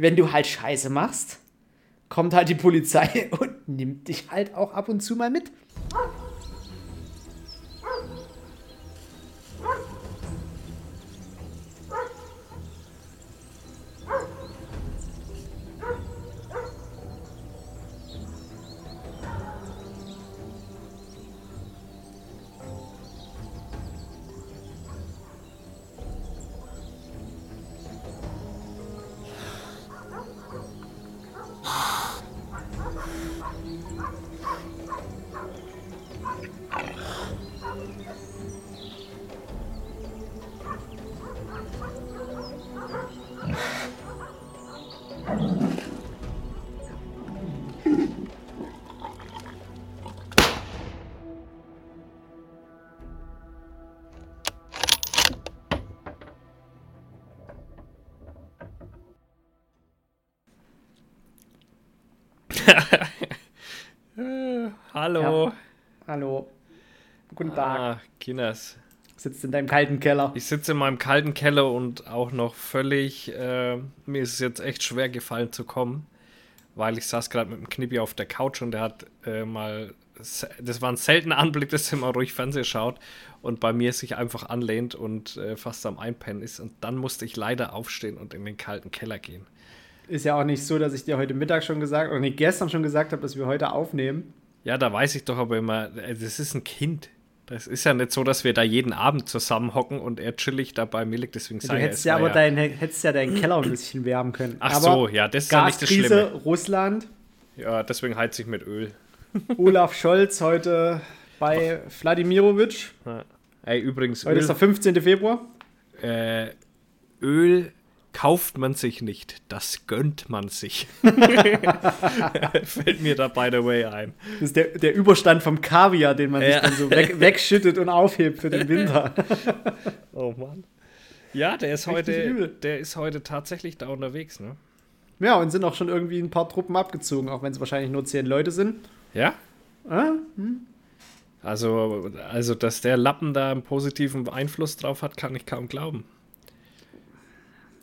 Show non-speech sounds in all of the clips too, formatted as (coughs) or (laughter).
wenn du halt Scheiße machst, kommt halt die Polizei (laughs) und nimmt dich halt auch ab und zu mal mit. Guten Tag. Ah, Kinas. Sitzt in deinem kalten Keller. Ich sitze in meinem kalten Keller und auch noch völlig, äh, mir ist es jetzt echt schwer gefallen zu kommen, weil ich saß gerade mit dem Knippi auf der Couch und der hat äh, mal, das war ein seltener Anblick, (laughs) dass er mal ruhig Fernsehen schaut und bei mir sich einfach anlehnt und äh, fast am Einpennen ist. Und dann musste ich leider aufstehen und in den kalten Keller gehen. Ist ja auch nicht so, dass ich dir heute Mittag schon gesagt, oder nee, gestern schon gesagt habe, dass wir heute aufnehmen. Ja, da weiß ich doch aber immer, äh, das ist ein Kind. Das ist ja nicht so, dass wir da jeden Abend zusammen hocken und er chillig dabei mir liegt. Deswegen Du sage ich, hättest es ja aber dein, hättest ja deinen Keller ein bisschen wärmen können. Ach aber so, ja, das ist ja nicht das Schlimme. Russland, Ja, deswegen heiz ich mit Öl. (laughs) Olaf Scholz heute bei Wladimirovic. Ja. Ey, übrigens, Heute ist der 15. Februar. Öl, äh, Öl kauft man sich nicht, das gönnt man sich. (laughs) (laughs) Fällt mir da by the way ein. Das ist der, der Überstand vom Kaviar, den man sich Ja. dann so weg, (laughs) wegschüttet und aufhebt für den Winter. Oh Mann. Ja, der ist Richtig heute, übel. der ist heute tatsächlich da unterwegs, ne? Ja, und sind auch schon irgendwie ein paar Truppen abgezogen, auch wenn es wahrscheinlich nur zehn Leute sind. Ja? Ah, Also, also, dass der Lappen da einen positiven Einfluss drauf hat, kann ich kaum glauben.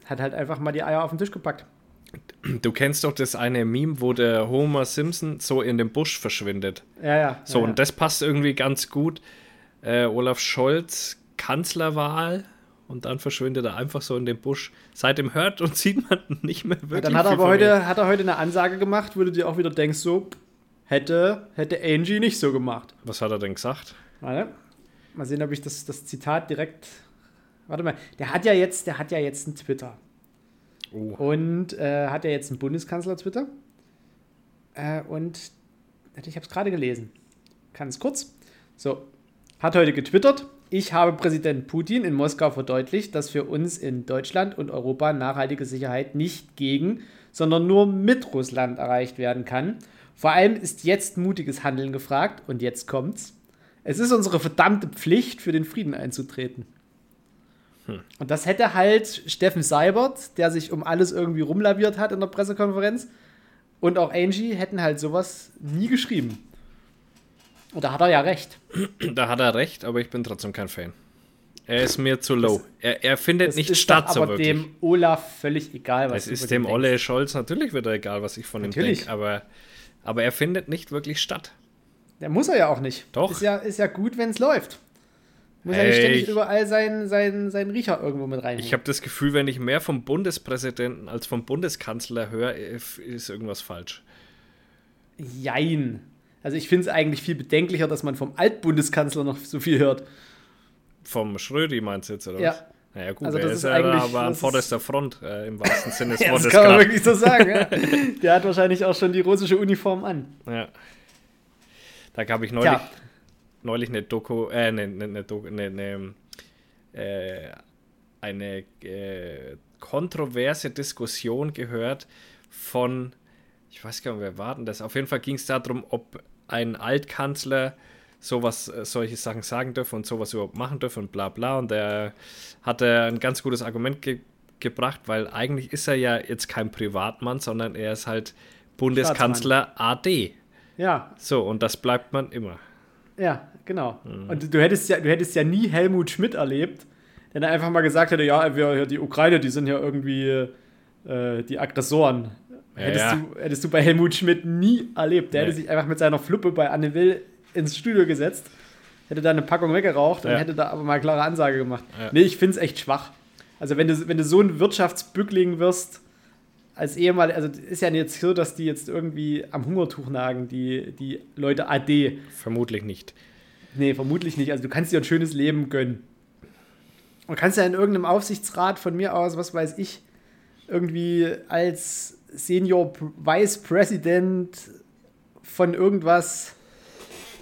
Hat halt einfach mal die Eier auf den Tisch gepackt. Du kennst doch das eine Meme, wo der Homer Simpson so in dem Busch verschwindet. Ja, ja. So, ja, und das passt irgendwie ganz gut. Äh, Olaf Scholz, Kanzlerwahl, und dann verschwindet er einfach so in den Busch. Seitdem hört und (laughs) sieht man nicht mehr wirklich. Dann hat er aber heute, hat er heute eine Ansage gemacht, wo du dir auch wieder denkst, so, hätte, hätte Angie nicht so gemacht. Was hat er denn gesagt? Warte. Mal sehen, ob ich das, das Zitat direkt. Warte mal, der hat ja jetzt, der hat ja jetzt einen Twitter. Oh. Und äh, hat ja jetzt einen Bundeskanzler-Twitter. Äh, und ich habe es gerade gelesen. Ganz kurz. So, hat heute getwittert. Ich habe Präsident Putin in Moskau verdeutlicht, dass für uns in Deutschland und Europa nachhaltige Sicherheit nicht gegen, sondern nur mit Russland erreicht werden kann. Vor allem ist jetzt mutiges Handeln gefragt und jetzt kommt's. Es ist unsere verdammte Pflicht, für den Frieden einzutreten. Und das hätte halt Steffen Seibert, der sich um alles irgendwie rumlaviert hat in der Pressekonferenz, und auch Angie hätten halt sowas nie geschrieben. Und da hat er ja recht. Da hat er recht, aber ich bin trotzdem kein Fan. Er ist mir zu low. Er, er findet Das nicht ist statt, so wirklich. dem Olaf völlig egal, was Es ist dem Olle denkst. Scholz natürlich wieder egal, was ich von ihm Natürlich. denke, aber, aber er findet nicht wirklich statt. Der muss er ja auch nicht. Doch. Ist ja, ist ja gut, wenn es läuft. Muss ja Ey, nicht ständig ich- überall seinen, seinen, seinen Riecher irgendwo mit rein. Ich habe das Gefühl, wenn ich mehr vom Bundespräsidenten als vom Bundeskanzler höre, ist irgendwas falsch. Jein. Also ich finde es eigentlich viel bedenklicher, dass man vom Altbundeskanzler noch so viel hört. Vom Schrödi meinst du jetzt, oder Ja. was? Naja, gut, Also er das ist ist ja eigentlich- aber an ist- vorderster Front, äh, im wahrsten Sinne des (laughs) Ja, Wortes. das kann man wirklich so sagen. Ja. (laughs) Der hat wahrscheinlich auch schon die russische Uniform an. Ja. Da gab ich neulich, Tja, neulich eine Doku, äh, eine, eine, eine, eine, eine, äh, eine äh, kontroverse Diskussion gehört von, ich weiß gar nicht, wer war denn das? Auf jeden Fall ging es darum, ob ein Altkanzler sowas, äh, solche Sachen sagen dürfen und sowas überhaupt machen dürfen und bla bla. Und der hatte ein ganz gutes Argument ge gebracht, weil eigentlich ist er ja jetzt kein Privatmann, sondern er ist halt Bundeskanzler AD. ja, So, und das bleibt man immer. ja, genau. Mhm. Und du hättest ja, du hättest ja nie Helmut Schmidt erlebt, der dann einfach mal gesagt hätte, ja, wir, die Ukraine, die sind ja irgendwie, äh, die Aggressoren. Ja, hättest, ja. Du, hättest du bei Helmut Schmidt nie erlebt. Der Nee. hätte sich einfach mit seiner Fluppe bei Anne Will ins Studio gesetzt, hätte da eine Packung weggeraucht und hätte da aber mal klare Ansage gemacht. Ja. Nee, ich finde es echt schwach. Also wenn du, wenn du so ein Wirtschaftsbückling wirst, als ehemal, also ist ja jetzt so, dass die jetzt irgendwie am Hungertuch nagen, die, die Leute AD. Vermutlich nicht. Nee, vermutlich nicht. Also du kannst dir ein schönes Leben gönnen. Und kannst ja in irgendeinem Aufsichtsrat von mir aus, was weiß ich, irgendwie als Senior Vice President von irgendwas,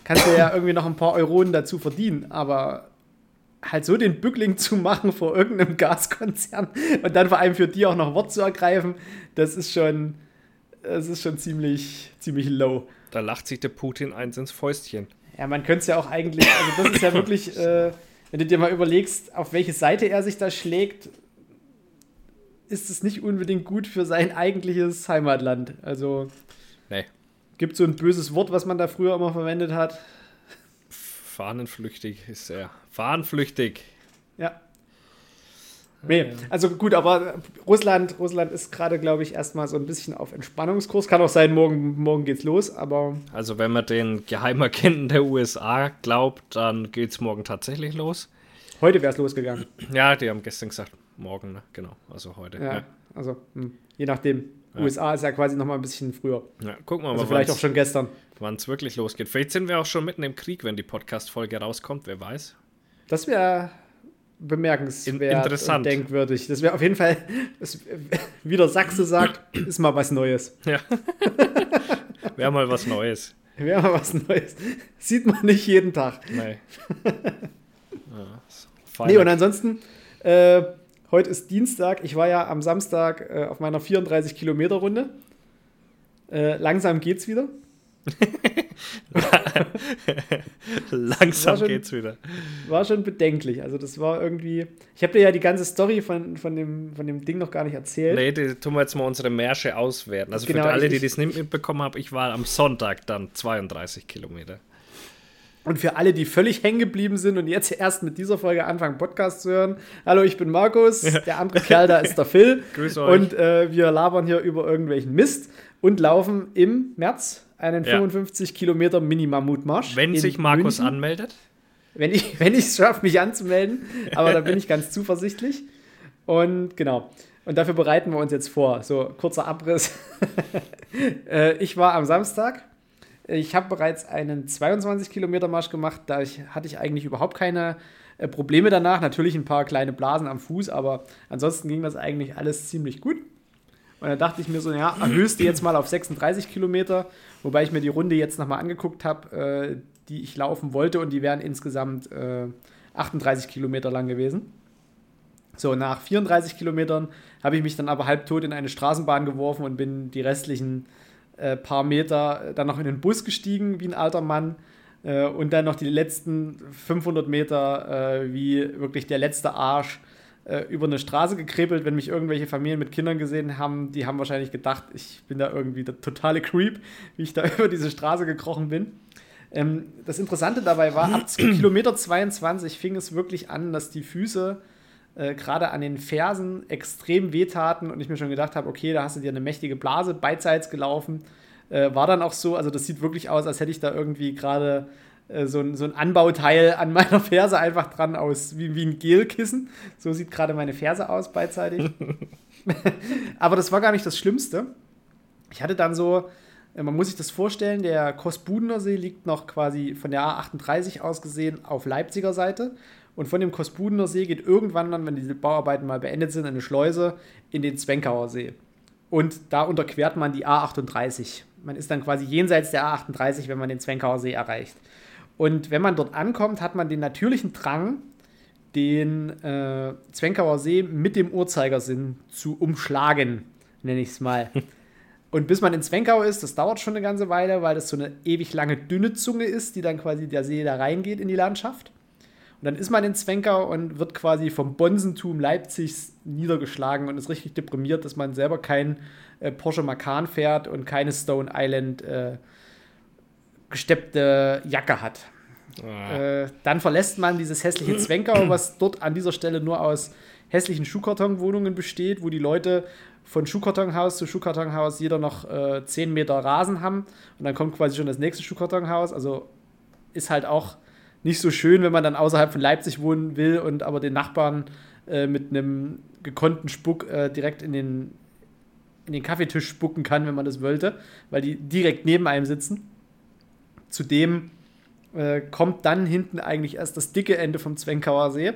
kannst du ja (coughs) irgendwie noch ein paar Euronen dazu verdienen. Aber halt so den Bückling zu machen vor irgendeinem Gaskonzern und dann vor allem für die auch noch Wort zu ergreifen, das ist schon, das ist schon ziemlich, ziemlich low. Da lacht sich der Putin eins ins Fäustchen. Ja, man könnte es ja auch eigentlich, also das ist ja (laughs) wirklich, äh, wenn du dir mal überlegst, auf welche Seite er sich da schlägt, ist es nicht unbedingt gut für sein eigentliches Heimatland. Also Nee. gibt so ein böses Wort, was man da früher immer verwendet hat. Fahnenflüchtig ist er. Fahnenflüchtig. Ja. Nee, also gut, aber Russland, Russland ist gerade, glaube ich, erstmal so ein bisschen auf Entspannungskurs. Kann auch sein, morgen, morgen geht's los, aber Also wenn man den Geheimagenten der USA glaubt, dann geht's morgen tatsächlich los. heute wäre es losgegangen. Ja, die haben gestern gesagt, morgen, ne? genau. Also heute. Ja, Ja. also hm, je nachdem. USA ist ja quasi noch mal ein bisschen früher. Ja, gucken wir Also mal, vielleicht auch schon gestern. wann es wirklich losgeht. Vielleicht sind wir auch schon mitten im Krieg, wenn die Podcast-Folge rauskommt, wer weiß. Das wäre bemerkenswert In- interessant. und denkwürdig. Das wäre auf jeden Fall, das, wie der Sachse sagt, ist mal was Neues. Ja. (laughs) Wäre mal was Neues. Wäre mal was Neues. Sieht man nicht jeden Tag. (laughs) Ja, so. Nee, und ansonsten, äh, heute ist Dienstag. Ich war ja am Samstag äh, auf meiner 34 Kilometer Runde. Äh, langsam geht's wieder. (laughs) (laughs) Langsam schon- geht's wieder. War schon bedenklich. Also das war irgendwie. Ich habe dir ja die ganze Story von, von, dem, von dem Ding noch gar nicht erzählt. Nee, die tun wir jetzt mal unsere Märsche auswerten. Also Genau, für alle, die ich- das nicht mitbekommen haben, ich war am Sonntag dann 32 Kilometer. Und für alle, die völlig hängen geblieben sind und jetzt erst mit dieser Folge anfangen, Podcast zu hören. Hallo, ich bin Markus. Der andere Kerl da ist der Phil. (laughs) Grüß euch. Und äh, wir labern hier über irgendwelchen Mist und laufen im März einen Ja. 55 Kilometer Mini-Mammutmarsch. Wenn sich Markus München. anmeldet. Wenn ich (laughs) wenn es schaffe, mich anzumelden. Aber da bin ich ganz zuversichtlich. Und genau. Und dafür bereiten wir uns jetzt vor. So, kurzer Abriss. (laughs) äh, ich war am Samstag. Ich habe bereits einen 22 Kilometer Marsch gemacht. Da ich, hatte ich eigentlich überhaupt keine äh, Probleme danach. Natürlich ein paar kleine Blasen am Fuß, aber ansonsten ging das eigentlich alles ziemlich gut. Und dann dachte ich mir so, ja, erhöhst du jetzt mal auf 36 Kilometer, wobei ich mir die Runde jetzt nochmal angeguckt habe, äh, die ich laufen wollte und die wären insgesamt äh, 38 Kilometer lang gewesen. So, nach 34 Kilometern habe ich mich dann aber halbtot in eine Straßenbahn geworfen und bin die restlichen äh, paar Meter dann noch in den Bus gestiegen, wie ein alter Mann. Äh, und dann noch die letzten 500 Meter, äh, wie wirklich der letzte Arsch, über eine Straße gekrebelt. Wenn mich irgendwelche Familien mit Kindern gesehen haben, die haben wahrscheinlich gedacht, ich bin da irgendwie der totale Creep, wie ich da (laughs) über diese Straße gekrochen bin. Ähm, das Interessante dabei war, ab (clears throat) Kilometer 22 fing es wirklich an, dass die Füße äh, gerade an den Fersen extrem wehtaten und ich mir schon gedacht habe, okay, da hast du dir eine mächtige Blase beidseits gelaufen. Äh, war dann auch so, also das sieht wirklich aus, als hätte ich da irgendwie gerade äh, so, ein, so ein Anbauteil an meiner Ferse einfach dran aus, wie, wie ein Gelkissen. So sieht gerade meine Ferse aus beidseitig. (laughs) Aber das war gar nicht das Schlimmste. Ich hatte dann so, äh, man muss sich das vorstellen, der Kosbudener See liegt noch quasi von der A38 aus gesehen auf Leipziger Seite. Und von dem Kosbudener See geht irgendwann dann, wenn diese Bauarbeiten mal beendet sind, eine Schleuse in den Zwenkauer See. Und da unterquert man die A38. Man ist dann quasi jenseits der A38, wenn man den Zwenkauer See erreicht. Und wenn man dort ankommt, hat man den natürlichen Drang, den äh, Zwenkauer See mit dem Uhrzeigersinn zu umschlagen, nenne ich es mal. (laughs) Und bis man in Zwenkau ist, das dauert schon eine ganze Weile, weil das so eine ewig lange dünne Zunge ist, die dann quasi der See da reingeht in die Landschaft. Und dann ist man in Zwenkau und wird quasi vom Bonsentum Leipzigs niedergeschlagen und ist richtig deprimiert, dass man selber kein äh, Porsche Macan fährt und keine Stone Island äh, gesteppte Jacke hat. Ah, Äh, dann verlässt man dieses hässliche Zwenkau, (clears throat) was dort an dieser Stelle nur aus hässlichen Schuhkartonwohnungen besteht, wo die Leute von Schuhkartonhaus zu Schuhkartonhaus jeder noch äh, 10 Meter Rasen haben und dann kommt quasi schon das nächste Schuhkartonhaus. Also ist halt auch nicht so schön, wenn man dann außerhalb von Leipzig wohnen will und aber den Nachbarn äh, mit einem gekonnten Spuck äh, direkt in den, in den Kaffeetisch spucken kann, wenn man das wollte, weil die direkt neben einem sitzen. Zudem äh, kommt dann hinten eigentlich erst das dicke Ende vom Zwenkauer See.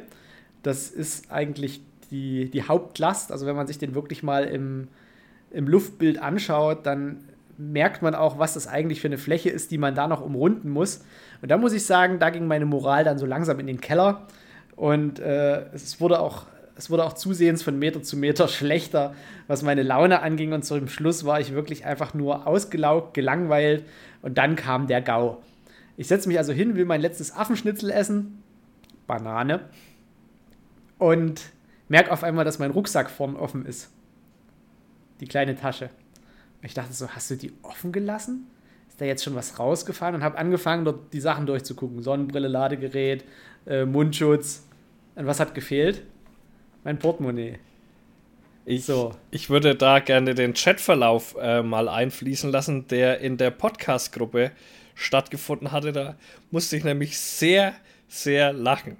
Das ist eigentlich die, die Hauptlast. Also wenn man sich den wirklich mal im, im Luftbild anschaut, dann merkt man auch, was das eigentlich für eine Fläche ist, die man da noch umrunden muss. Und da muss ich sagen, da ging meine Moral dann so langsam in den Keller. Und äh, es wurde auch es wurde auch zusehends von Meter zu Meter (laughs) schlechter, was meine Laune anging. Und zum Schluss war ich wirklich einfach nur ausgelaugt, gelangweilt. Und dann kam der GAU. Ich setze mich also hin, will mein letztes Affenschnitzel essen. Banane. Und merke auf einmal, dass mein Rucksack vorn offen ist. Die kleine Tasche. Ich dachte so, hast du die offen gelassen? Ist da jetzt schon was rausgefallen? Und habe angefangen, dort die Sachen durchzugucken. Sonnenbrille, Ladegerät, äh, Mundschutz. Und was hat gefehlt? Mein Portemonnaie. Ich, so. ich würde da gerne den Chatverlauf äh, mal einfließen lassen, der in der Podcast-Gruppe stattgefunden hatte. Da musste ich nämlich sehr, sehr lachen.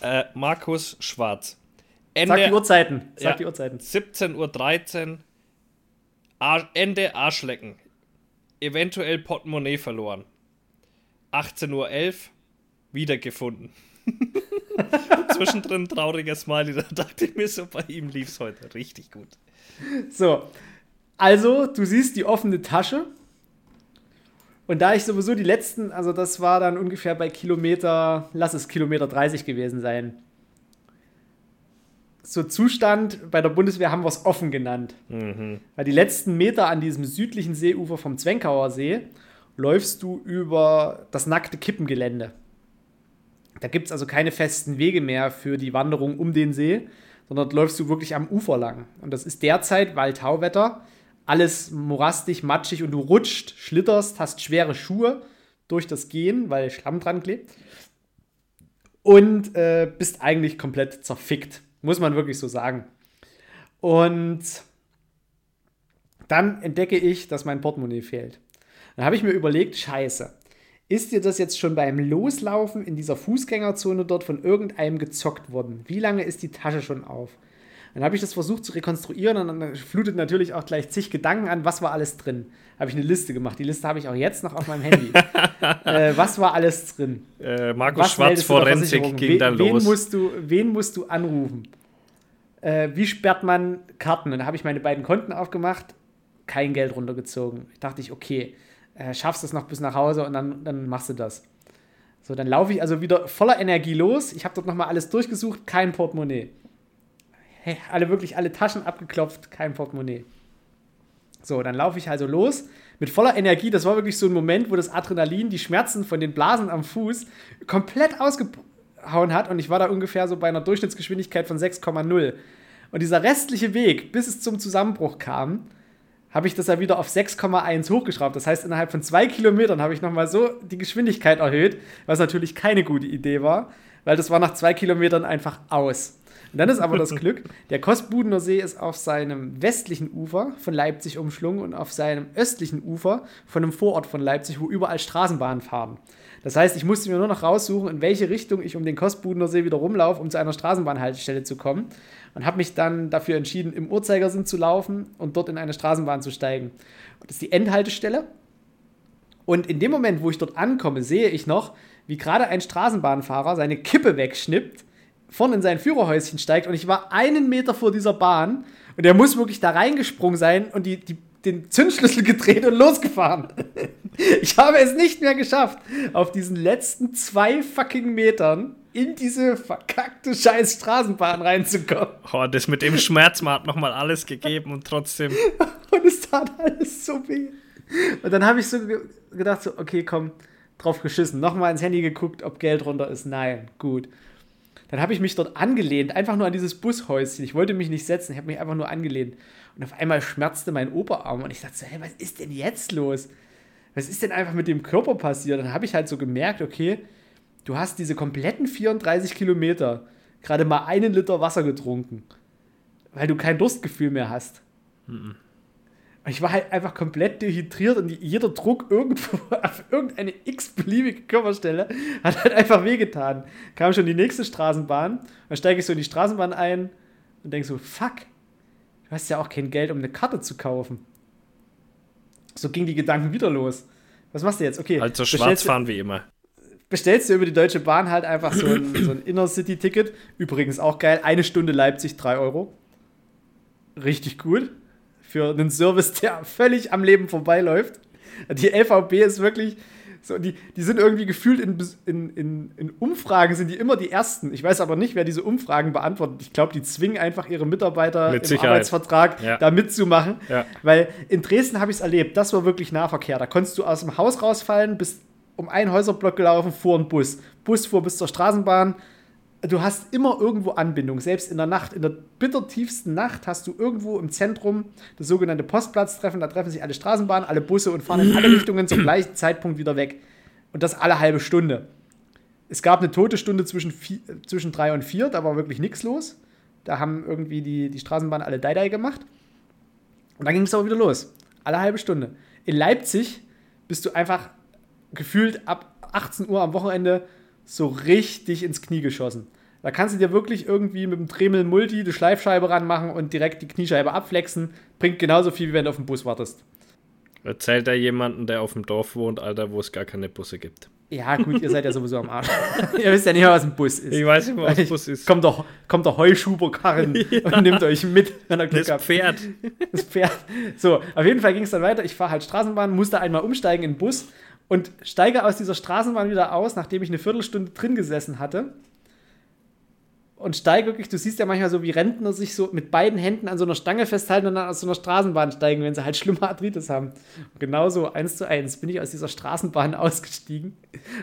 Äh, Markus Schwarz. Ende, Sag die Uhrzeiten. Sag ja, die Uhrzeiten. 17.13 Uhr. Ende Arschlecken. Eventuell Portemonnaie verloren. 18.11 Uhr. Wiedergefunden. (laughs) (laughs) Zwischendrin trauriger Smiley. Da dachte ich mir so, bei ihm lief es heute richtig gut. So. Also, du siehst die offene Tasche und da ich sowieso die letzten, also das war dann ungefähr bei Kilometer, lass es Kilometer 30 gewesen sein. So Zustand bei der Bundeswehr haben wir es offen genannt. Mhm. Weil die letzten Meter an diesem südlichen Seeufer vom Zwenkauer See läufst du über das nackte Kippengelände. Da gibt es also keine festen Wege mehr für die Wanderung um den See, sondern dort läufst du wirklich am Ufer lang. Und das ist derzeit, weil Tauwetter, alles morastig, matschig und du rutscht, schlitterst, hast schwere Schuhe durch das Gehen, weil Schlamm dran klebt. Und äh, bist eigentlich komplett zerfickt. Muss man wirklich so sagen. Und dann entdecke ich, dass mein Portemonnaie fehlt. Dann habe ich mir überlegt, scheiße, ist dir das jetzt schon beim Loslaufen in dieser Fußgängerzone dort von irgendeinem gezockt worden? Wie lange ist die Tasche schon auf? Dann habe ich das versucht zu rekonstruieren und dann flutet natürlich auch gleich zig Gedanken an, was war alles drin. Habe ich eine Liste gemacht. Die Liste habe ich auch jetzt noch auf meinem Handy. (laughs) äh, was war alles drin? Äh, Markus was Schwarz Forensik ging dann wen los. Musst du, wen musst du anrufen? Äh, wie sperrt man Karten? Und dann habe ich meine beiden Konten aufgemacht, kein Geld runtergezogen. Ich dachte ich, okay, äh, schaffst es noch bis nach Hause und dann, dann machst du das. So, dann laufe ich also wieder voller Energie los. Ich habe dort nochmal alles durchgesucht, kein Portemonnaie hey, alle wirklich alle Taschen abgeklopft, kein Portemonnaie. So, dann laufe ich also los mit voller Energie. Das war wirklich so ein Moment, wo das Adrenalin, die Schmerzen von den Blasen am Fuß komplett ausgehauen hat und ich war da ungefähr so bei einer Durchschnittsgeschwindigkeit von 6,0. Und dieser restliche Weg, bis es zum Zusammenbruch kam, habe ich das ja wieder auf 6,1 hochgeschraubt. Das heißt, innerhalb von zwei Kilometern habe ich nochmal so die Geschwindigkeit erhöht, was natürlich keine gute Idee war, weil das war nach zwei Kilometern einfach aus. Und dann ist aber das (laughs) Glück, der Kostbudener See ist auf seinem westlichen Ufer von Leipzig umschlungen und auf seinem östlichen Ufer von einem Vorort von Leipzig, wo überall Straßenbahnen fahren. Das heißt, ich musste mir nur noch raussuchen, in welche Richtung ich um den Kostbudener See wieder rumlaufe, um zu einer Straßenbahnhaltestelle zu kommen. Und habe mich dann dafür entschieden, im Uhrzeigersinn zu laufen und dort in eine Straßenbahn zu steigen. Und das ist die Endhaltestelle. Und in dem Moment, wo ich dort ankomme, sehe ich noch, wie gerade ein Straßenbahnfahrer seine Kippe wegschnippt vorne in sein Führerhäuschen steigt und ich war einen Meter vor dieser Bahn und er muss wirklich da reingesprungen sein und die, die, den Zündschlüssel gedreht und losgefahren. Ich habe es nicht mehr geschafft, auf diesen letzten zwei fucking Metern in diese verkackte scheiß Straßenbahn reinzukommen. Oh, das mit dem Schmerz hat nochmal alles gegeben und trotzdem. (laughs) und es tat alles so weh. Und dann habe ich so gedacht, so, okay, komm, drauf geschissen. Nochmal ins Handy geguckt, ob Geld runter ist. Nein, gut. Dann habe ich mich dort angelehnt, einfach nur an dieses Bushäuschen. Ich wollte mich nicht setzen, ich habe mich einfach nur angelehnt. Und auf einmal schmerzte mein Oberarm und ich dachte so, hey, was ist denn jetzt los? Was ist denn einfach mit dem Körper passiert? Dann habe ich halt so gemerkt, okay, du hast diese kompletten 34 Kilometer gerade mal einen Liter Wasser getrunken, weil du kein Durstgefühl mehr hast. Mhm. Ich war halt einfach komplett dehydriert und jeder Druck irgendwo (laughs) auf irgendeine x-beliebige Körperstelle hat halt einfach wehgetan. Kam schon die nächste Straßenbahn, dann steige ich so in die Straßenbahn ein und denke so, fuck, du hast ja auch kein Geld, um eine Karte zu kaufen. So ging die Gedanken wieder los. Was machst du jetzt? Okay. Also schwarz fahren wie immer. Bestellst du über die Deutsche Bahn halt einfach so ein, so ein (clears throat) Inner-City-Ticket. Übrigens auch geil. Eine Stunde Leipzig, 3 Euro. Richtig gut für einen Service, der völlig am Leben vorbeiläuft. Die LVB ist wirklich so, die, die sind irgendwie gefühlt in, in, in, in Umfragen sind die immer die Ersten. Ich weiß aber nicht, wer diese Umfragen beantwortet. Ich glaube, die zwingen einfach ihre Mitarbeiter Mit im Sicherheit. Arbeitsvertrag Ja. da mitzumachen. Ja. Weil in Dresden habe ich es erlebt, das war wirklich Nahverkehr. Da konntest du aus dem Haus rausfallen, bist um einen Häuserblock gelaufen, fuhr ein Bus. Bus fuhr bis zur Straßenbahn. Du hast immer irgendwo Anbindung, selbst in der Nacht. In der bittertiefsten Nacht hast du irgendwo im Zentrum das sogenannte Postplatztreffen. Da treffen sich alle Straßenbahnen, alle Busse und fahren in alle (clears throat) Richtungen zum gleichen Zeitpunkt wieder weg. Und das alle halbe Stunde. Es gab eine tote Stunde zwischen, vier, zwischen drei und vier, da war wirklich nichts los. Da haben irgendwie die, die Straßenbahnen alle Dai gemacht. Und dann ging es aber wieder los. Alle halbe Stunde. In Leipzig bist du einfach gefühlt ab 18 Uhr am Wochenende so richtig ins Knie geschossen. Da kannst du dir wirklich irgendwie mit dem Dremel Multi die Schleifscheibe ranmachen und direkt die Kniescheibe abflexen. Bringt genauso viel, wie wenn du auf den Bus wartest. Erzählt da jemanden, der auf dem Dorf wohnt, Alter, wo es gar keine Busse gibt. Ja, gut, ihr seid ja sowieso am Arsch. (laughs) ihr wisst ja nicht mehr, was ein Bus ist. Ich weiß nicht, was Weil ein Bus ist. Kommt doch, kommt der Heuschuberkarren (laughs) und nimmt euch mit, wenn er Glück Das habt. Pferd. Das Pferd. So, auf jeden Fall ging es dann weiter. Ich fahre halt Straßenbahn, musste einmal umsteigen in den Bus und steige aus dieser Straßenbahn wieder aus, nachdem ich eine Viertelstunde drin gesessen hatte. Und steige wirklich, du siehst ja manchmal so, wie Rentner sich so mit beiden Händen an so einer Stange festhalten und dann aus so einer Straßenbahn steigen, wenn sie halt schlimme Arthritis haben. Und genauso, eins zu eins, bin ich aus dieser Straßenbahn (laughs) ausgestiegen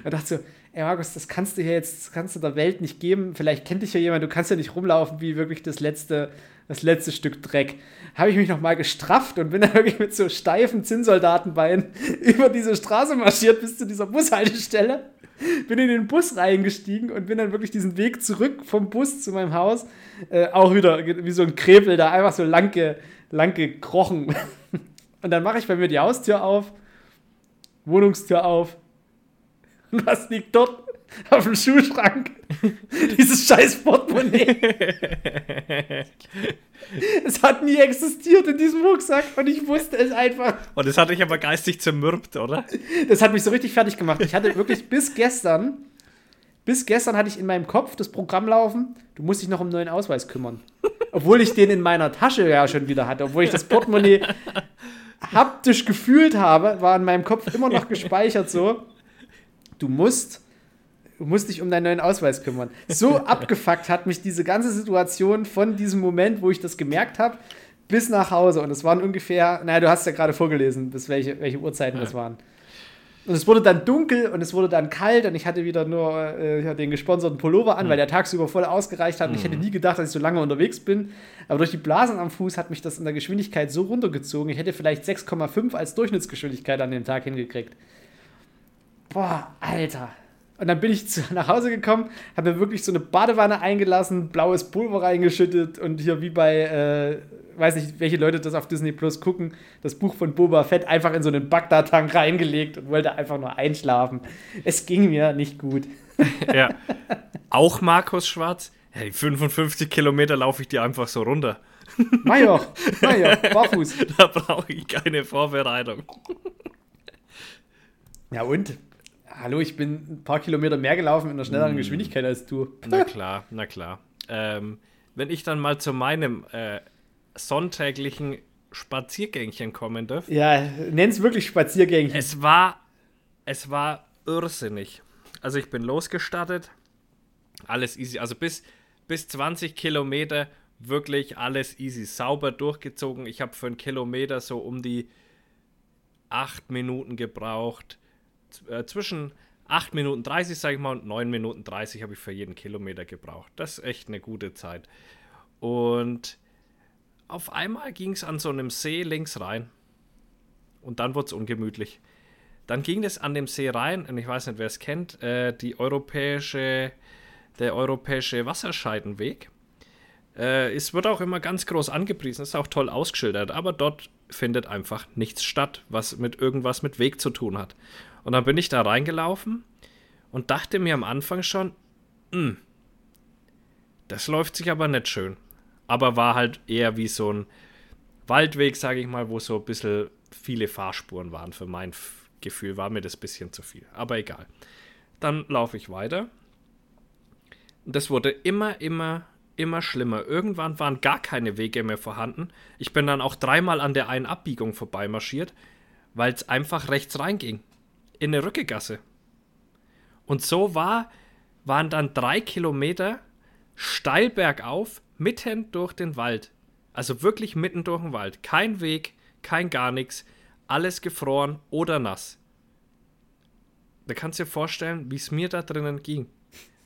und dachte so, ey Markus, das kannst du hier jetzt, das kannst du der Welt nicht geben. Vielleicht kennt dich ja jemand, du kannst ja nicht rumlaufen wie wirklich das letzte, das letzte Stück Dreck. Habe ich mich nochmal gestrafft und bin (laughs) dann wirklich mit so steifen Zinnsoldatenbeinen (laughs) über diese Straße marschiert bis zu dieser Bushaltestelle. Bin in den Bus reingestiegen und bin dann wirklich diesen Weg zurück vom Bus zu meinem Haus äh, auch wieder wie so ein Krepel da einfach so lang, ge, lang gekrochen. (laughs) Und dann mache ich bei mir die Haustür auf, Wohnungstür auf. Und was liegt dort (laughs) auf dem Schuhschrank? (laughs) Dieses scheiß Portemonnaie. (laughs) es hat nie existiert in diesem Rucksack und ich wusste es einfach. Und das hatte ich aber geistig zermürbt, oder? Das hat mich so richtig fertig gemacht. Ich hatte wirklich bis gestern, bis gestern hatte ich in meinem Kopf das Programm laufen, du musst dich noch um einen neuen Ausweis kümmern. Obwohl ich den in meiner Tasche ja schon wieder hatte, obwohl ich das Portemonnaie haptisch gefühlt habe, war in meinem Kopf immer noch gespeichert so, du musst, du musst dich um deinen neuen Ausweis kümmern. So (laughs) abgefuckt hat mich diese ganze Situation von diesem Moment, wo ich das gemerkt habe, bis nach Hause. Und es waren ungefähr, naja, du hast ja gerade vorgelesen, bis welche, welche Uhrzeiten das waren. Und es wurde dann dunkel und es wurde dann kalt und ich hatte wieder nur äh, ja, den gesponserten Pullover an, weil der tagsüber voll ausgereicht hat. Und ich hätte nie gedacht, dass ich so lange unterwegs bin. Aber durch die Blasen am Fuß hat mich das in der Geschwindigkeit so runtergezogen. Ich hätte vielleicht 6,5 als Durchschnittsgeschwindigkeit an dem Tag hingekriegt. Boah, Alter. Und dann bin ich zu, nach Hause gekommen, habe mir wirklich so eine Badewanne eingelassen, blaues Pulver reingeschüttet und hier wie bei, äh, weiß nicht, welche Leute das auf Disney Plus gucken, das Buch von Boba Fett einfach in so einen Bagdad-Tank reingelegt und wollte einfach nur einschlafen. Es ging mir nicht gut. (laughs) Ja. Auch Markus Schwarz? Ja, die 55 Kilometer laufe ich dir einfach so runter. Major, Major, barfuß. (laughs) Da brauche ich keine Vorbereitung. Ja und? Hallo, ich bin ein paar Kilometer mehr gelaufen in einer schnelleren Geschwindigkeit als du. Na klar, na klar. Ähm, wenn ich dann mal zu meinem äh, sonntäglichen Spaziergängchen kommen darf. Ja, nenn's wirklich Spaziergängchen. Es war, es war irrsinnig. Also ich bin losgestartet, alles easy. Also bis, bis 20 Kilometer wirklich alles easy, sauber durchgezogen. Ich habe für einen Kilometer so um die 8 Minuten gebraucht. Äh, zwischen 8 Minuten 30, sage ich mal, und 9 Minuten 30 habe ich für jeden Kilometer gebraucht. Das ist echt eine gute Zeit. Und auf einmal ging es an so einem See links rein. Und dann wurde es ungemütlich. Dann ging es an dem See rein, und ich weiß nicht, wer es kennt, äh, die europäische der europäische Wasserscheidenweg. Äh, es wird auch immer ganz groß angepriesen, ist auch toll ausgeschildert, aber dort findet einfach nichts statt, was mit irgendwas mit Weg zu tun hat. Und dann bin ich da reingelaufen und dachte mir am Anfang schon, hm, das läuft sich aber nicht schön. Aber war halt eher wie so ein Waldweg, sage ich mal, wo so ein bisschen viele Fahrspuren waren. Für mein Gefühl war mir das ein bisschen zu viel. Aber egal. Dann laufe ich weiter. Das wurde immer, immer, immer schlimmer. Irgendwann waren gar keine Wege mehr vorhanden. Ich bin dann auch dreimal an der einen Abbiegung vorbeimarschiert, weil es einfach rechts reinging. In eine Rückegasse. Und so war, waren dann drei Kilometer steil bergauf, mitten durch den Wald. Also wirklich mitten durch den Wald. Kein Weg, kein gar nichts. Alles gefroren oder nass. Da kannst du dir vorstellen, wie es mir da drinnen ging.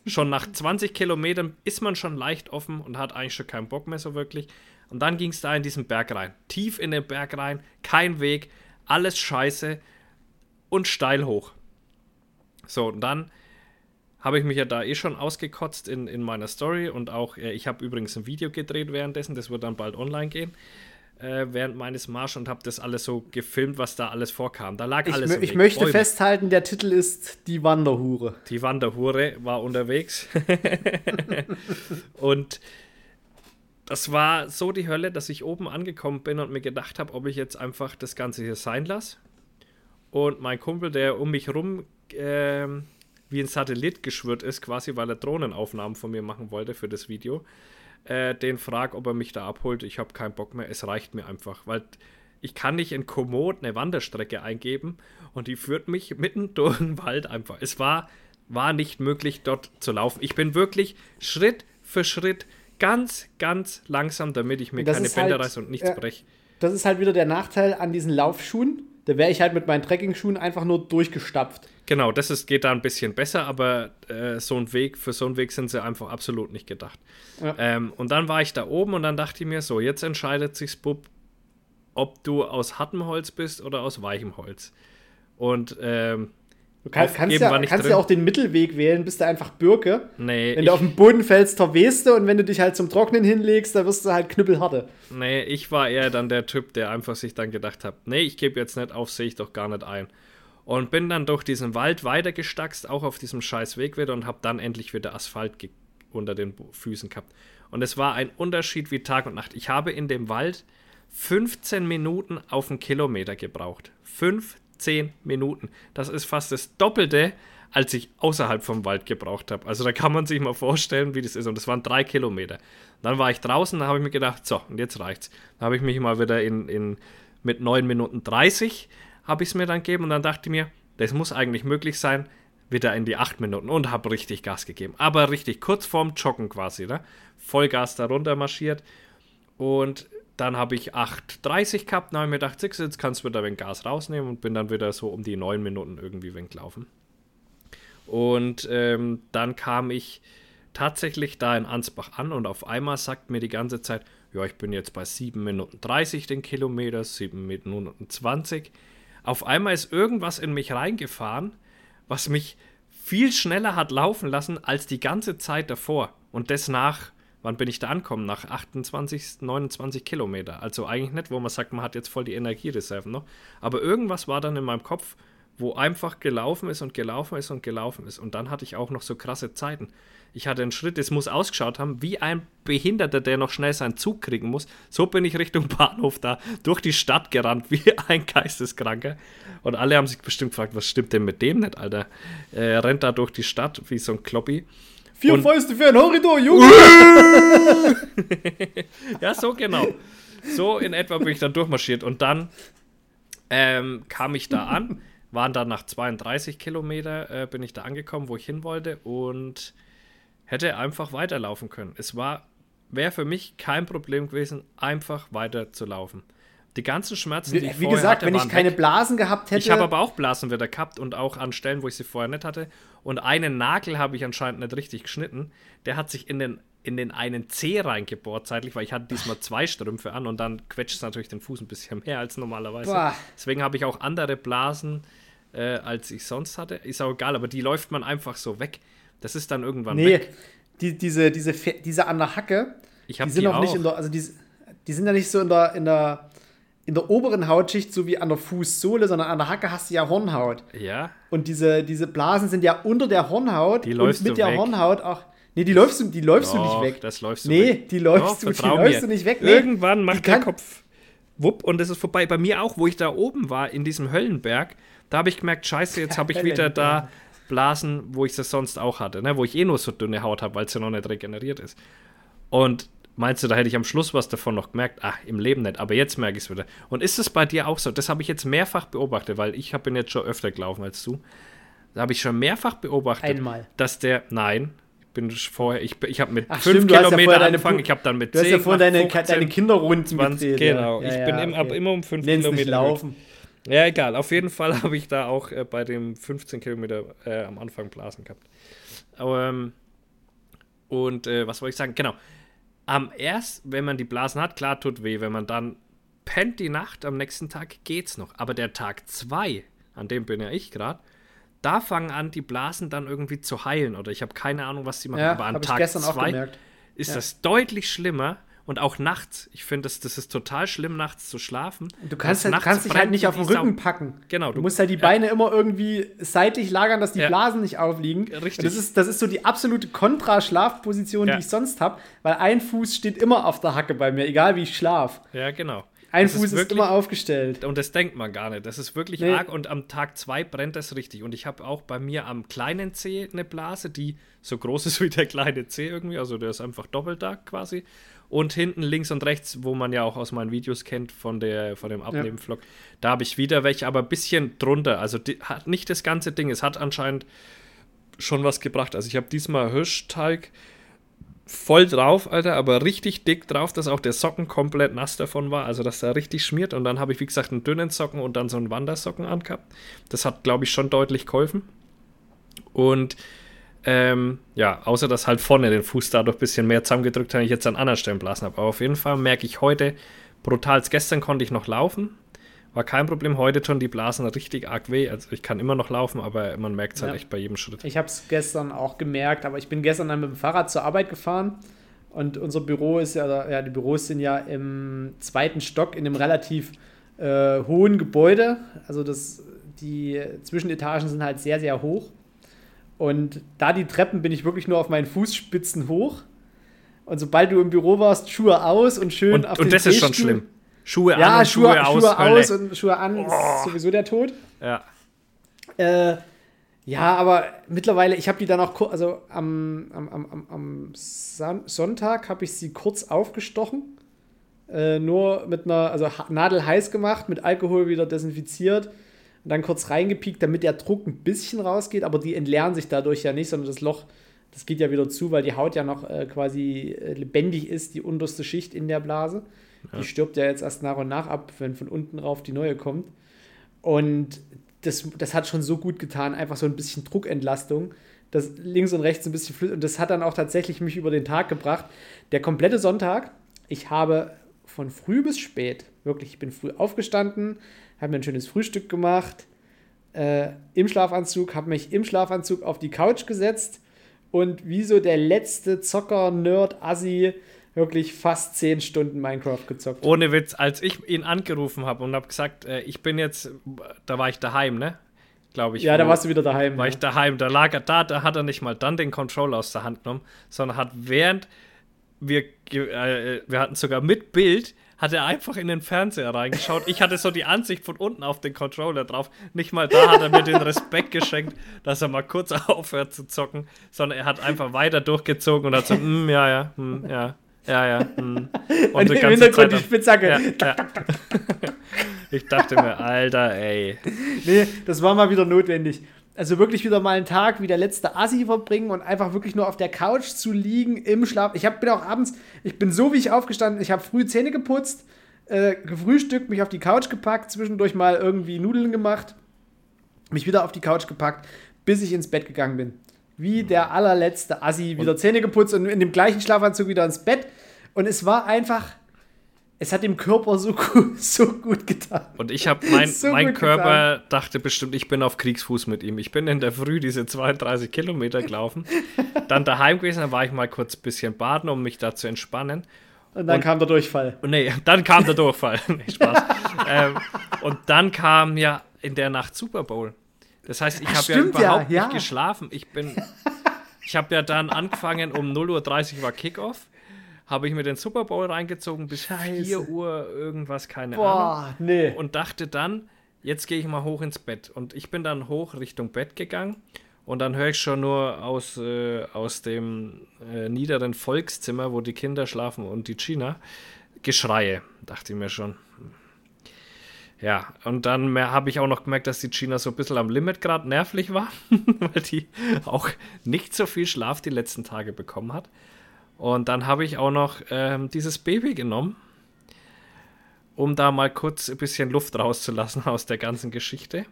Schon nach 20 Kilometern ist man schon leicht offen und hat eigentlich schon keinen Bock mehr so wirklich. Und dann ging es da in diesen Berg rein. Tief in den Berg rein, kein Weg, alles scheiße und steil hoch. So, und dann habe ich mich ja da eh schon ausgekotzt in, in meiner Story und auch, äh, ich habe übrigens ein Video gedreht währenddessen, das wird dann bald online gehen, äh, während meines Marsch und habe das alles so gefilmt, was da alles vorkam. Da lag ich alles. Ich möchte Bäume. festhalten, der Titel ist Die Wanderhure. Die Wanderhure war unterwegs. (laughs) und das war so die Hölle, dass ich oben angekommen bin und mir gedacht habe, ob ich jetzt einfach das Ganze hier sein lasse. Und mein Kumpel, der um mich rum äh, wie ein Satellit geschwört ist, quasi weil er Drohnenaufnahmen von mir machen wollte für das Video, äh, den frag, ob er mich da abholt. Ich habe keinen Bock mehr, es reicht mir einfach, weil ich kann nicht in Komoot eine Wanderstrecke eingeben und die führt mich (laughs) mitten durch den Wald einfach. Es war, war nicht möglich, dort zu laufen. Ich bin wirklich Schritt für Schritt ganz, ganz langsam, damit ich mir keine Bänder halt, reiße und nichts äh, breche. Das ist halt wieder der Nachteil an diesen Laufschuhen. Da wäre ich halt mit meinen Trekkingschuhen einfach nur durchgestapft. Genau, das ist, geht da ein bisschen besser, aber äh, so ein Weg, für so einen Weg sind sie einfach absolut nicht gedacht. Ja. Ähm, und dann war ich da oben und dann dachte ich mir, so, jetzt entscheidet sich Bub, ob du aus hartem Holz bist oder aus weichem Holz. Und ähm, Du kann, kannst, ja, kannst ja auch den Mittelweg wählen, bist du einfach Birke. Nee. Wenn du auf den Boden fällst, verwehst du und wenn du dich halt zum Trocknen hinlegst, dann wirst du halt knüppelharte. Nee, ich war eher dann der Typ, der einfach sich dann gedacht hat, nee, ich gebe jetzt nicht auf, sehe ich doch gar nicht ein. Und bin dann durch diesen Wald weitergestackst, auch auf diesem scheiß Weg wieder und habe dann endlich wieder Asphalt unter den Füßen gehabt. Und es war ein Unterschied wie Tag und Nacht. Ich habe in dem Wald 15 Minuten auf einen Kilometer gebraucht. 15 Minuten. Das ist fast das Doppelte, als ich außerhalb vom Wald gebraucht habe. Also da kann man sich mal vorstellen, wie das ist. Und das waren drei Kilometer. Dann war ich draußen, da habe ich mir gedacht, so, und jetzt reicht's. Da habe ich mich mal wieder in, in mit 9 Minuten 30 habe ich es mir dann gegeben und dann dachte ich mir, das muss eigentlich möglich sein, wieder in die 8 Minuten und habe richtig Gas gegeben. Aber richtig kurz vorm Joggen quasi, ne? Vollgas da runter marschiert und dann habe ich 8,30 gehabt, dann habe ich mir gedacht, jetzt kannst du wieder ein Gas rausnehmen und bin dann wieder so um die 9 Minuten irgendwie weglaufen. Und ähm, dann kam ich tatsächlich da in Ansbach an und auf einmal sagt mir die ganze Zeit, ja, ich bin jetzt bei 7 Minuten 30 den Kilometer, 7 Minuten 20 auf einmal ist irgendwas in mich reingefahren, was mich viel schneller hat laufen lassen als die ganze Zeit davor. Und das nach, wann bin ich da angekommen? Nach 28, 29 Kilometer. Also eigentlich nicht, wo man sagt, man hat jetzt voll die Energiereserven noch. Aber irgendwas war dann in meinem Kopf, wo einfach gelaufen ist und gelaufen ist und gelaufen ist. Und dann hatte ich auch noch so krasse Zeiten. Ich hatte einen Schritt, es muss ausgeschaut haben, wie ein Behinderter, der noch schnell seinen Zug kriegen muss. So bin ich Richtung (laughs) Bahnhof da durch die Stadt gerannt, wie (laughs) ein Geisteskranker. Und alle haben sich bestimmt gefragt, was stimmt denn mit dem nicht, Alter? Er rennt da durch die Stadt wie so ein Kloppi. Vier und Fäuste für ein Horridor, Junge! (laughs) ja, so genau. So in etwa bin ich dann durchmarschiert. Und dann ähm, kam ich da an, waren dann nach 32 Kilometer, äh, bin ich da angekommen, wo ich hin wollte. Und hätte einfach weiterlaufen können. Es war, wäre für mich kein Problem gewesen, einfach weiter zu laufen. Die ganzen Schmerzen, die ich Wie gesagt, hatte, wenn ich keine weg. Blasen gehabt hätte. Ich habe aber auch Blasen wieder gehabt und auch an Stellen, wo ich sie vorher nicht hatte. Und einen Nagel habe ich anscheinend nicht richtig geschnitten. Der hat sich in den, in den einen Zeh reingebohrt zeitlich, weil ich hatte diesmal zwei Strümpfe an und dann quetscht es natürlich den Fuß ein bisschen mehr als normalerweise. Boah. Deswegen habe ich auch andere Blasen, äh, als ich sonst hatte. Ist auch egal, aber die läuft man einfach so weg Das ist dann irgendwann Nee, weg. die, diese, diese, diese an der Hacke, Ich die sind die auch nicht in der, also die, die sind ja nicht so in der, in der, in der oberen Hautschicht, so wie an der Fußsohle, sondern an der Hacke hast du ja Hornhaut. Ja, Und diese, diese Blasen sind ja unter der Hornhaut Die und läufst mit du der weg. Hornhaut auch. Nee, die läufst du, die läufst du Doch, nicht weg. das läufst du nee, weg. die läufst, Doch, du, die läufst mir. du nicht weg. Nee, Irgendwann macht der Kopf wupp und es ist vorbei. Bei mir auch, wo ich da oben war, in diesem Höllenberg, da habe ich gemerkt, scheiße, jetzt habe ich wieder da Blasen, wo ich das sonst auch hatte, ne? wo ich eh nur so dünne Haut habe, weil es ja noch nicht regeneriert ist. Und meinst du, da hätte ich am Schluss was davon noch gemerkt? Ach, im Leben nicht, aber jetzt merke ich es wieder. Und ist es bei dir auch so? Das habe ich jetzt mehrfach beobachtet, weil ich bin jetzt schon öfter gelaufen als du. Da habe ich schon mehrfach beobachtet, Einmal. dass der, nein, ich bin vorher, ich, ich habe mit Ach, 5 stimmt, ja Kilometer vorher deine angefangen, ich habe dann mit Du hast 10 ja vorhin deine, 15, deine Kinderrunden 20, gezählt, genau. Ja, ich ja, bin ja, im, okay. ab immer um 5 Nenn's Kilometer. nicht laufen. Ja, egal. Auf jeden Fall (laughs) habe ich da auch äh, bei dem 15 Kilometer äh, am Anfang Blasen gehabt. Aber, ähm, und äh, was wollte ich sagen? Genau. Am erst, wenn man die Blasen hat, klar tut weh. Wenn man dann pennt die Nacht, am nächsten Tag geht's noch. Aber der Tag 2, an dem bin ja ich gerade, da fangen an, die Blasen dann irgendwie zu heilen. Oder ich habe keine Ahnung, was die machen. Ja, Aber an Tag gestern auch 2 gemerkt. ist Ja. das deutlich schlimmer. Und auch nachts. Ich finde, das, das ist total schlimm, nachts zu schlafen. Du kannst, halt, kannst dich halt nicht auf den. Rücken packen. Genau, Du du- musst halt die ja. Beine immer irgendwie seitlich lagern, dass die Ja. Blasen nicht aufliegen. Richtig. Und das ist, das ist so die absolute Kontra-Schlafposition, Ja. die ich sonst habe, weil ein Fuß steht immer auf der Hacke bei mir, egal wie ich schlaf. Ja, genau. Ein Das Fuß ist, wirklich- immer aufgestellt. Und das denkt man gar nicht. Das ist wirklich Nee. arg und am Tag 2 brennt das richtig. Und ich habe auch bei mir am kleinen Zeh eine Blase, die so groß (laughs) ist wie der kleine Zeh irgendwie. Also der ist einfach doppelt da quasi. Und hinten links und rechts, wo man ja auch aus meinen Videos kennt von, der, von dem Abnehmvlog, da habe ich wieder welche, aber ein bisschen drunter. Also die, hat nicht das ganze Ding. Es hat anscheinend schon was gebracht. Also ich habe diesmal Hirschteig voll drauf, Alter, aber richtig dick drauf, dass auch der Socken komplett nass davon war, also dass er richtig schmiert. Und dann habe ich, wie gesagt, einen dünnen Socken und dann so einen Wandersocken angehabt. Das hat, glaube ich, schon deutlich geholfen. Und ähm, ja, außer dass halt vorne den Fuß dadurch ein bisschen mehr zusammengedrückt habe, ich jetzt an anderen Stellen blasen habe. Aber auf jeden Fall merke ich heute brutal. Gestern konnte ich noch laufen. War kein Problem. Heute tun die Blasen richtig arg weh. Also ich kann immer noch laufen, aber man merkt es halt Ja. echt bei jedem Schritt. Ich habe es gestern auch gemerkt, aber ich bin gestern dann mit dem Fahrrad zur Arbeit gefahren und unser Büro ist ja, ja die Büros sind ja im zweiten Stock in einem relativ äh, hohen Gebäude. Also das, die Zwischenetagen sind halt sehr, sehr hoch. Und da die Treppen bin ich wirklich nur auf meinen Fußspitzen hoch. Und sobald du im Büro warst, Schuhe aus und schön Und, auf und den das ist schon schlimm. Schuhe Ja, an und Schuhe, Schuhe, aus. Schuhe Hölle. aus und Schuhe an Oh. ist sowieso der Tod. ja. Äh, ja, aber mittlerweile, ich habe die dann auch, kur- also am, am, am, am, am Son Sonntag habe ich sie kurz aufgestochen. Äh, nur mit einer, also Nadel heiß gemacht, mit Alkohol wieder desinfiziert und dann kurz reingepiekt, damit der Druck ein bisschen rausgeht, aber die entleeren sich dadurch ja nicht, sondern das Loch, das geht ja wieder zu, weil die Haut ja noch äh, quasi äh, lebendig ist, die unterste Schicht in der Blase. Die stirbt ja jetzt erst nach und nach ab, wenn von unten rauf die neue kommt. Und das, das hat schon so gut getan, einfach so ein bisschen Druckentlastung, dass links und rechts ein bisschen flüssig. Und das hat dann auch tatsächlich mich über den Tag gebracht. Der komplette Sonntag, ich habe von früh bis spät, wirklich, ich bin früh aufgestanden, habe mir ein schönes Frühstück gemacht, äh, im Schlafanzug, habe mich im Schlafanzug auf die Couch gesetzt und wie so der letzte Zocker, Nerd, Assi, wirklich fast zehn Stunden Minecraft gezockt. Ohne Witz, als ich ihn angerufen habe und habe gesagt, äh, ich bin jetzt, da war ich daheim, ne? Glaube ich. ja, da warst du wieder daheim. war ja. ich daheim. Da lag er da, da hat er nicht mal dann den Controller aus der Hand genommen, sondern hat während wir, ge- äh, wir hatten sogar mit Bild, hat er einfach in den Fernseher reingeschaut. Ich hatte so die Ansicht von unten auf den Controller drauf. Nicht mal da hat er mir den Respekt geschenkt, dass er mal kurz (laughs) aufhört zu zocken, sondern er hat einfach weiter durchgezogen und hat so, mm, ja, ja, mm, ja, ja, ja. Mm. Und, (laughs) Und im Hintergrund die Spitzhacke. ja, ja. (laughs) Ich dachte mir, Alter, ey. Nee, das war mal wieder notwendig. Also wirklich wieder mal einen Tag wie der letzte Assi verbringen und einfach wirklich nur auf der Couch zu liegen im Schlaf. Ich hab, bin auch abends, ich bin so wie ich aufgestanden, ich habe früh Zähne geputzt, äh, gefrühstückt, mich auf die Couch gepackt, zwischendurch mal irgendwie Nudeln gemacht, mich wieder auf die Couch gepackt, bis ich ins Bett gegangen bin. Wie der allerletzte Assi, wieder Zähne geputzt und in dem gleichen Schlafanzug wieder ins Bett. Und es war einfach, es hat dem Körper so gut, (laughs) so gut getan. Und ich habe, mein, so mein Körper getan. dachte bestimmt, ich bin auf Kriegsfuß mit ihm. Ich bin in der Früh diese 32 Kilometer gelaufen, dann daheim gewesen, dann war ich mal kurz ein bisschen baden, um mich da zu entspannen. Und dann und, kam der Durchfall. Nee, dann kam der Durchfall. (laughs) nee, Spaß. ähm, und dann kam ja in der Nacht Super Bowl. Das heißt, ich habe ja überhaupt ja, ja. nicht geschlafen. Ich bin, ich habe ja dann angefangen, um 0.30 Uhr war Kickoff. Habe ich mir den Super Bowl reingezogen bis Scheiße. 4 Uhr irgendwas, keine Boah, Ahnung. Nee. Und dachte dann, jetzt gehe ich mal hoch ins Bett. Und ich bin dann hoch Richtung Bett gegangen. Und dann höre ich schon nur aus, äh, aus dem äh, niederen Volkszimmer, wo die Kinder schlafen und die China, Geschreie. Dachte ich mir schon, ja, und dann habe ich auch noch gemerkt, dass die China so ein bisschen am Limit gerade nervlich war, (laughs) weil die auch nicht so viel Schlaf die letzten Tage bekommen hat. Und dann habe ich auch noch ähm, dieses Baby genommen, um da mal kurz ein bisschen Luft rauszulassen (laughs) aus der ganzen Geschichte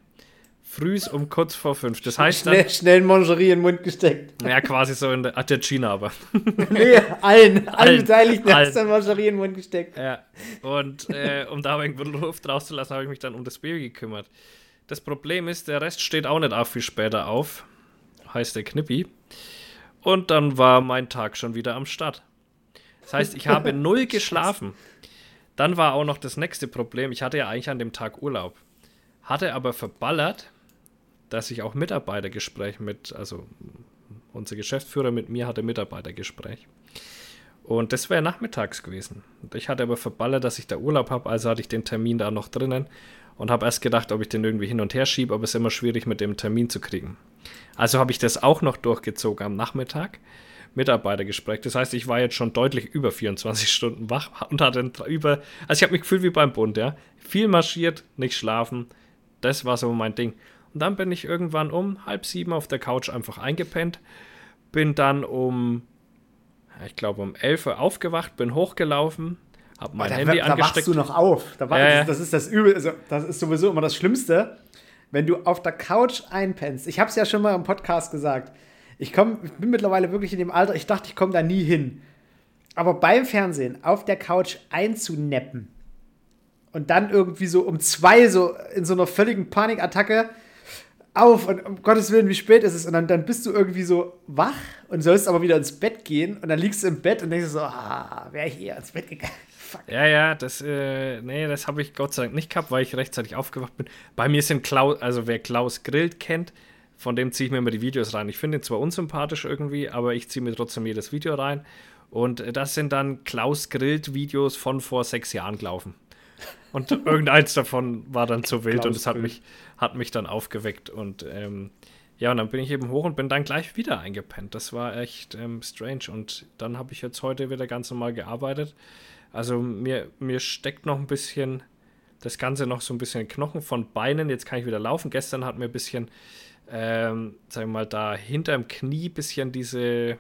frühs um kurz vor fünf. Das heißt dann, schnell, schnell Mangerie in den Mund gesteckt. Ja, quasi so in der Argentina aber. (laughs) nee, allen, allen Beteiligten hast du Mangerie in den Mund gesteckt. Ja, und äh, um da irgendwo Luft rauszulassen, habe ich mich dann um das Baby gekümmert. Das Problem ist, der Rest steht auch nicht auch viel später auf. Heißt der Knippi. Und dann war mein Tag schon wieder am Start. Das heißt, ich habe (laughs) null geschlafen. Dann war auch noch das nächste Problem. Ich hatte ja eigentlich an dem Tag Urlaub. Hatte aber verballert, dass ich auch Mitarbeitergespräch mit, also unser Geschäftsführer mit mir hatte Mitarbeitergespräch. Und das wäre nachmittags gewesen. Ich hatte aber verballert, dass ich da Urlaub habe, also hatte ich den Termin da noch drinnen und habe erst gedacht, ob ich den irgendwie hin und her schiebe, aber es ist immer schwierig mit dem Termin zu kriegen. Also habe ich das auch noch durchgezogen am Nachmittag. Mitarbeitergespräch. Das heißt, ich war jetzt schon deutlich über 24 (laughs) Stunden wach und hatte über, also ich habe mich gefühlt wie beim Bund, ja. Viel marschiert, nicht schlafen. Das war so mein Ding. Und dann bin ich irgendwann um halb sieben auf der Couch einfach eingepennt. Bin dann um, ich glaube um elf Uhr aufgewacht, bin hochgelaufen, habe mein da, Handy da angesteckt. Da wachst du noch auf. Da wach, äh, das, ist das Übel. Also, das ist sowieso immer das Schlimmste, wenn du auf der Couch einpennst. Ich habe es ja schon mal im Podcast gesagt. Ich, komm, ich bin mittlerweile wirklich in dem Alter, ich dachte, ich komme da nie hin. Aber beim Fernsehen auf der Couch einzuneppen und dann irgendwie so um zwei so in so einer völligen Panikattacke auf und um Gottes Willen, wie spät ist es? Und dann, dann bist du irgendwie so wach und sollst aber wieder ins Bett gehen und dann liegst du im Bett und denkst so, ah, wäre ich eher ins Bett gegangen. Fuck. Ja, ja, das, äh, nee, das habe ich Gott sei Dank nicht gehabt, weil ich rechtzeitig aufgewacht bin. Bei mir sind Klaus, also wer Klaus Grillt kennt, von dem ziehe ich mir immer die Videos rein. Ich finde ihn zwar unsympathisch irgendwie, aber ich ziehe mir trotzdem jedes Video rein. Und das sind dann Klaus Grillt Videos von vor sechs Jahren gelaufen. Und (laughs) irgendeins davon war dann zu wild und es hat mich, hat mich dann aufgeweckt. Und ähm, ja, und dann bin ich eben hoch und bin dann gleich wieder eingepennt. Das war echt ähm, strange. Und dann habe ich jetzt heute wieder ganz normal gearbeitet. Also mir, mir steckt noch ein bisschen das Ganze noch so ein bisschen Knochen von Beinen. Jetzt kann ich wieder laufen. Gestern hat mir ein bisschen, ähm, sagen wir mal, da hinterm Knie ein bisschen diese,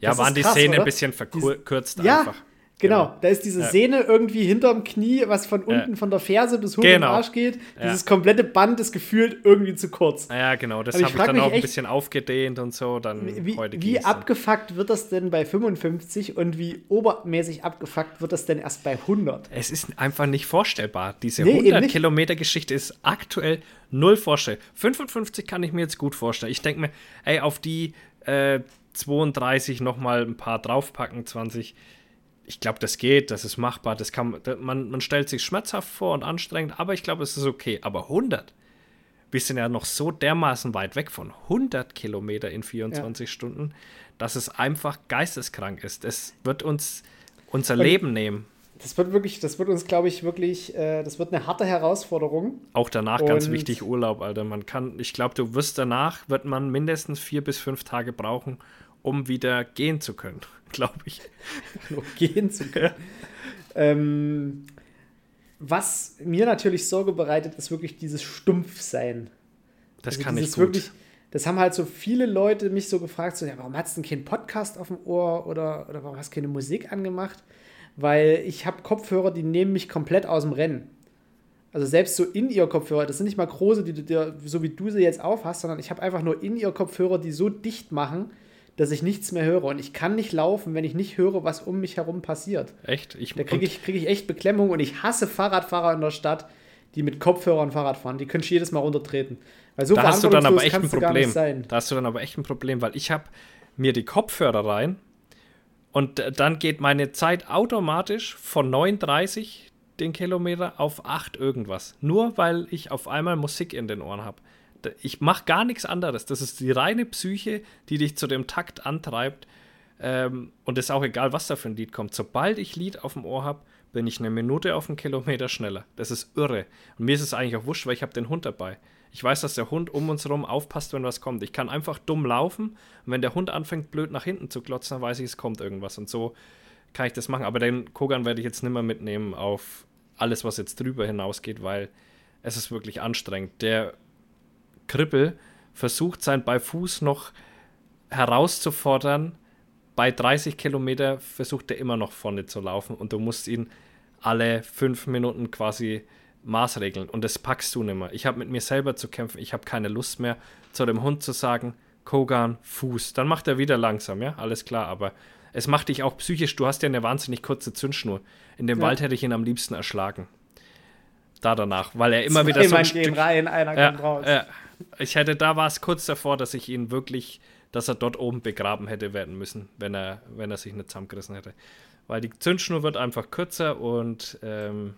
ja, das waren die krass, Szene oder? ein bisschen verkürzt Dies, einfach. Ja, Genau, genau, da ist diese ja. Sehne irgendwie hinterm Knie, was von unten ja. von der Ferse bis hoch genau. Arsch geht. Dieses komplette Band ist gefühlt irgendwie zu kurz. Ja, genau, das habe ich, ich dann auch ein bisschen aufgedehnt und so. Dann wie, wie abgefuckt wird das denn bei 55 und wie obermäßig abgefuckt wird das denn erst bei 100? Es ist einfach nicht vorstellbar. Diese nee, 100 Kilometer Geschichte ist aktuell null vorstellbar. 55 kann ich mir jetzt gut vorstellen. Ich denke mir, ey, auf die äh, 32 nochmal ein paar draufpacken, 20 ich glaube, das geht, das ist machbar, das kann man, man stellt sich schmerzhaft vor und anstrengend, aber ich glaube, es ist okay. Aber 100, wir sind ja noch so dermaßen weit weg von 100 Kilometer in 24 ja. Stunden, dass es einfach geisteskrank ist. Es wird uns unser und Leben nehmen. Das wird wirklich, das wird uns, glaube ich, wirklich, äh, das wird eine harte Herausforderung. Auch danach und ganz wichtig Urlaub, Alter. Man kann, ich glaube, du wirst danach, wird man mindestens vier bis fünf Tage brauchen, um wieder gehen zu können, (laughs) glaube ich. Nur gehen zu können. ähm, was mir natürlich Sorge bereitet, ist wirklich dieses Stumpfsein. Das also kann ich gut. Wirklich, das haben halt so viele Leute mich so gefragt, so, ja, warum hast du denn keinen Podcast auf dem Ohr oder, oder warum hast du keine Musik angemacht? Weil ich habe Kopfhörer, die nehmen mich komplett aus dem Rennen. Also selbst so in ihr Kopfhörer, das sind nicht mal große, die du dir, so wie du sie jetzt aufhast, sondern ich habe einfach nur in ihr Kopfhörer, die so dicht machen, dass ich nichts mehr höre. Und ich kann nicht laufen, wenn ich nicht höre, was um mich herum passiert. Echt? Ich, Da kriege ich, krieg ich echt Beklemmung und ich hasse Fahrradfahrer in der Stadt, die mit Kopfhörern Fahrrad fahren. Die können ich jedes Mal runtertreten. Weil so da hast du dann aber echt ein Problem. sein. Da hast du dann aber echt ein Problem, weil ich habe mir die Kopfhörer rein und dann geht meine Zeit automatisch von 39 den Kilometer auf 8 irgendwas. Nur weil ich auf einmal Musik in den Ohren habe. Ich mache gar nichts anderes. Das ist die reine Psyche, die dich zu dem Takt antreibt. Ähm, und es ist auch egal, was da für ein Lied kommt. Sobald ich Lied auf dem Ohr habe, bin ich eine Minute auf einen Kilometer schneller. Das ist irre. Und mir ist es eigentlich auch wurscht, weil ich habe den Hund dabei. Ich weiß, dass der Hund um uns herum aufpasst, wenn was kommt. Ich kann einfach dumm laufen und wenn der Hund anfängt, blöd nach hinten zu klotzen, dann weiß ich, es kommt irgendwas. Und so kann ich das machen. Aber den Kogan werde ich jetzt nicht mehr mitnehmen auf alles, was jetzt drüber hinausgeht, weil es ist wirklich anstrengend. Der Krippel versucht sein bei Fuß noch herauszufordern. Bei 30 Kilometer versucht er immer noch vorne zu laufen und du musst ihn alle fünf Minuten quasi maßregeln und das packst du nicht mehr. Ich habe mit mir selber zu kämpfen, ich habe keine Lust mehr, zu dem Hund zu sagen, Kogan, Fuß. Dann macht er wieder langsam, ja, alles klar, aber es macht dich auch psychisch, du hast ja eine wahnsinnig kurze Zündschnur. In dem Ja. Wald hätte ich ihn am liebsten erschlagen. Da danach, weil er immer Zwei wieder so ein Stück, rein, einer ja, kommt raus. ja. Ich hätte, da war es kurz davor, dass ich ihn wirklich, dass er dort oben begraben hätte werden müssen, wenn er, wenn er sich nicht zusammengerissen hätte. Weil die Zündschnur wird einfach kürzer und ähm,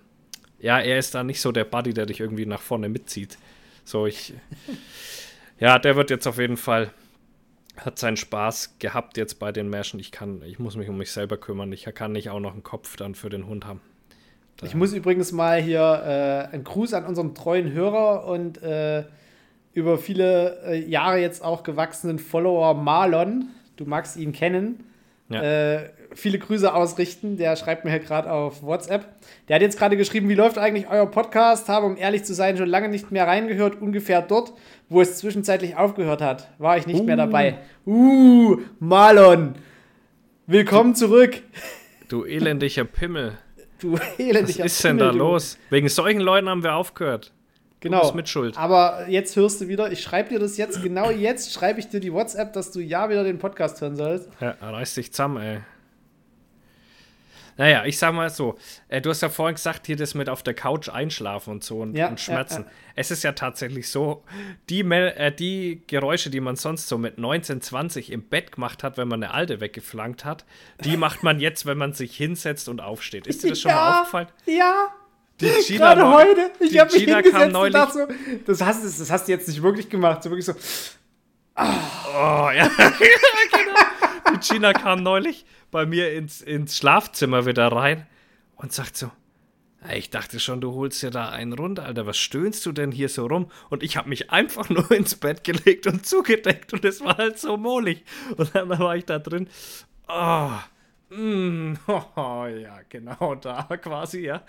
ja, er ist da nicht so der Buddy, der dich irgendwie nach vorne mitzieht. So, ich. (laughs) ja, der wird jetzt auf jeden Fall, hat seinen Spaß gehabt jetzt bei den Märschen. Ich kann, ich muss mich um mich selber kümmern. Ich kann nicht auch noch einen Kopf dann für den Hund haben. Da- Ich muss übrigens mal hier äh, einen Gruß an unseren treuen Hörer und äh, über viele äh, Jahre jetzt auch gewachsenen Follower Marlon, du magst ihn kennen, Ja. äh, viele Grüße ausrichten. Der schreibt mir hier gerade auf WhatsApp. Der hat jetzt gerade geschrieben, wie läuft eigentlich euer Podcast? Habe, um ehrlich zu sein, schon lange nicht mehr reingehört. Ungefähr dort, wo es zwischenzeitlich aufgehört hat, war ich nicht mehr dabei. Uh, Marlon, willkommen zurück. Du elendiger Pimmel. Du (laughs) Was elendiger ist denn da Pimmel, los? Wegen solchen Leuten haben wir aufgehört. Genau. bist mitschuld. Aber jetzt hörst du wieder, ich schreibe dir das jetzt, genau jetzt schreibe ich dir die WhatsApp, dass du ja wieder den Podcast hören sollst. Ja, reiß dich zusammen, ey. Naja, ich sag mal so, äh, du hast ja vorhin gesagt, hier das mit auf der Couch einschlafen und so und, Ja, und Schmerzen. ja, Es ist ja tatsächlich so, die, Mel äh, die Geräusche, die man sonst so mit 19, 20 im Bett gemacht hat, wenn man eine alte weggeflankt hat, die macht man jetzt, wenn man sich hinsetzt und aufsteht. Ist dir das schon mal (laughs) aufgefallen? Ja. Die (laughs) Gina Gerade heute. Ich habe mich hingesetzt kam und dachte so, das hast, du- das hast du jetzt nicht wirklich gemacht. So wirklich so, Oh, ja. (laughs) genau. Die Gina kam neulich bei mir ins, ins Schlafzimmer wieder rein und sagt so, "Ey, ich dachte schon, du holst dir da einen runter, Alter. Was stöhnst du denn hier so rum? Und ich habe mich einfach nur (laughs) ins Bett gelegt und zugedeckt und es war halt so mohlig. Und dann war ich da drin. Oh, mm, (laughs) oh ja, genau (laughs) da quasi, ja.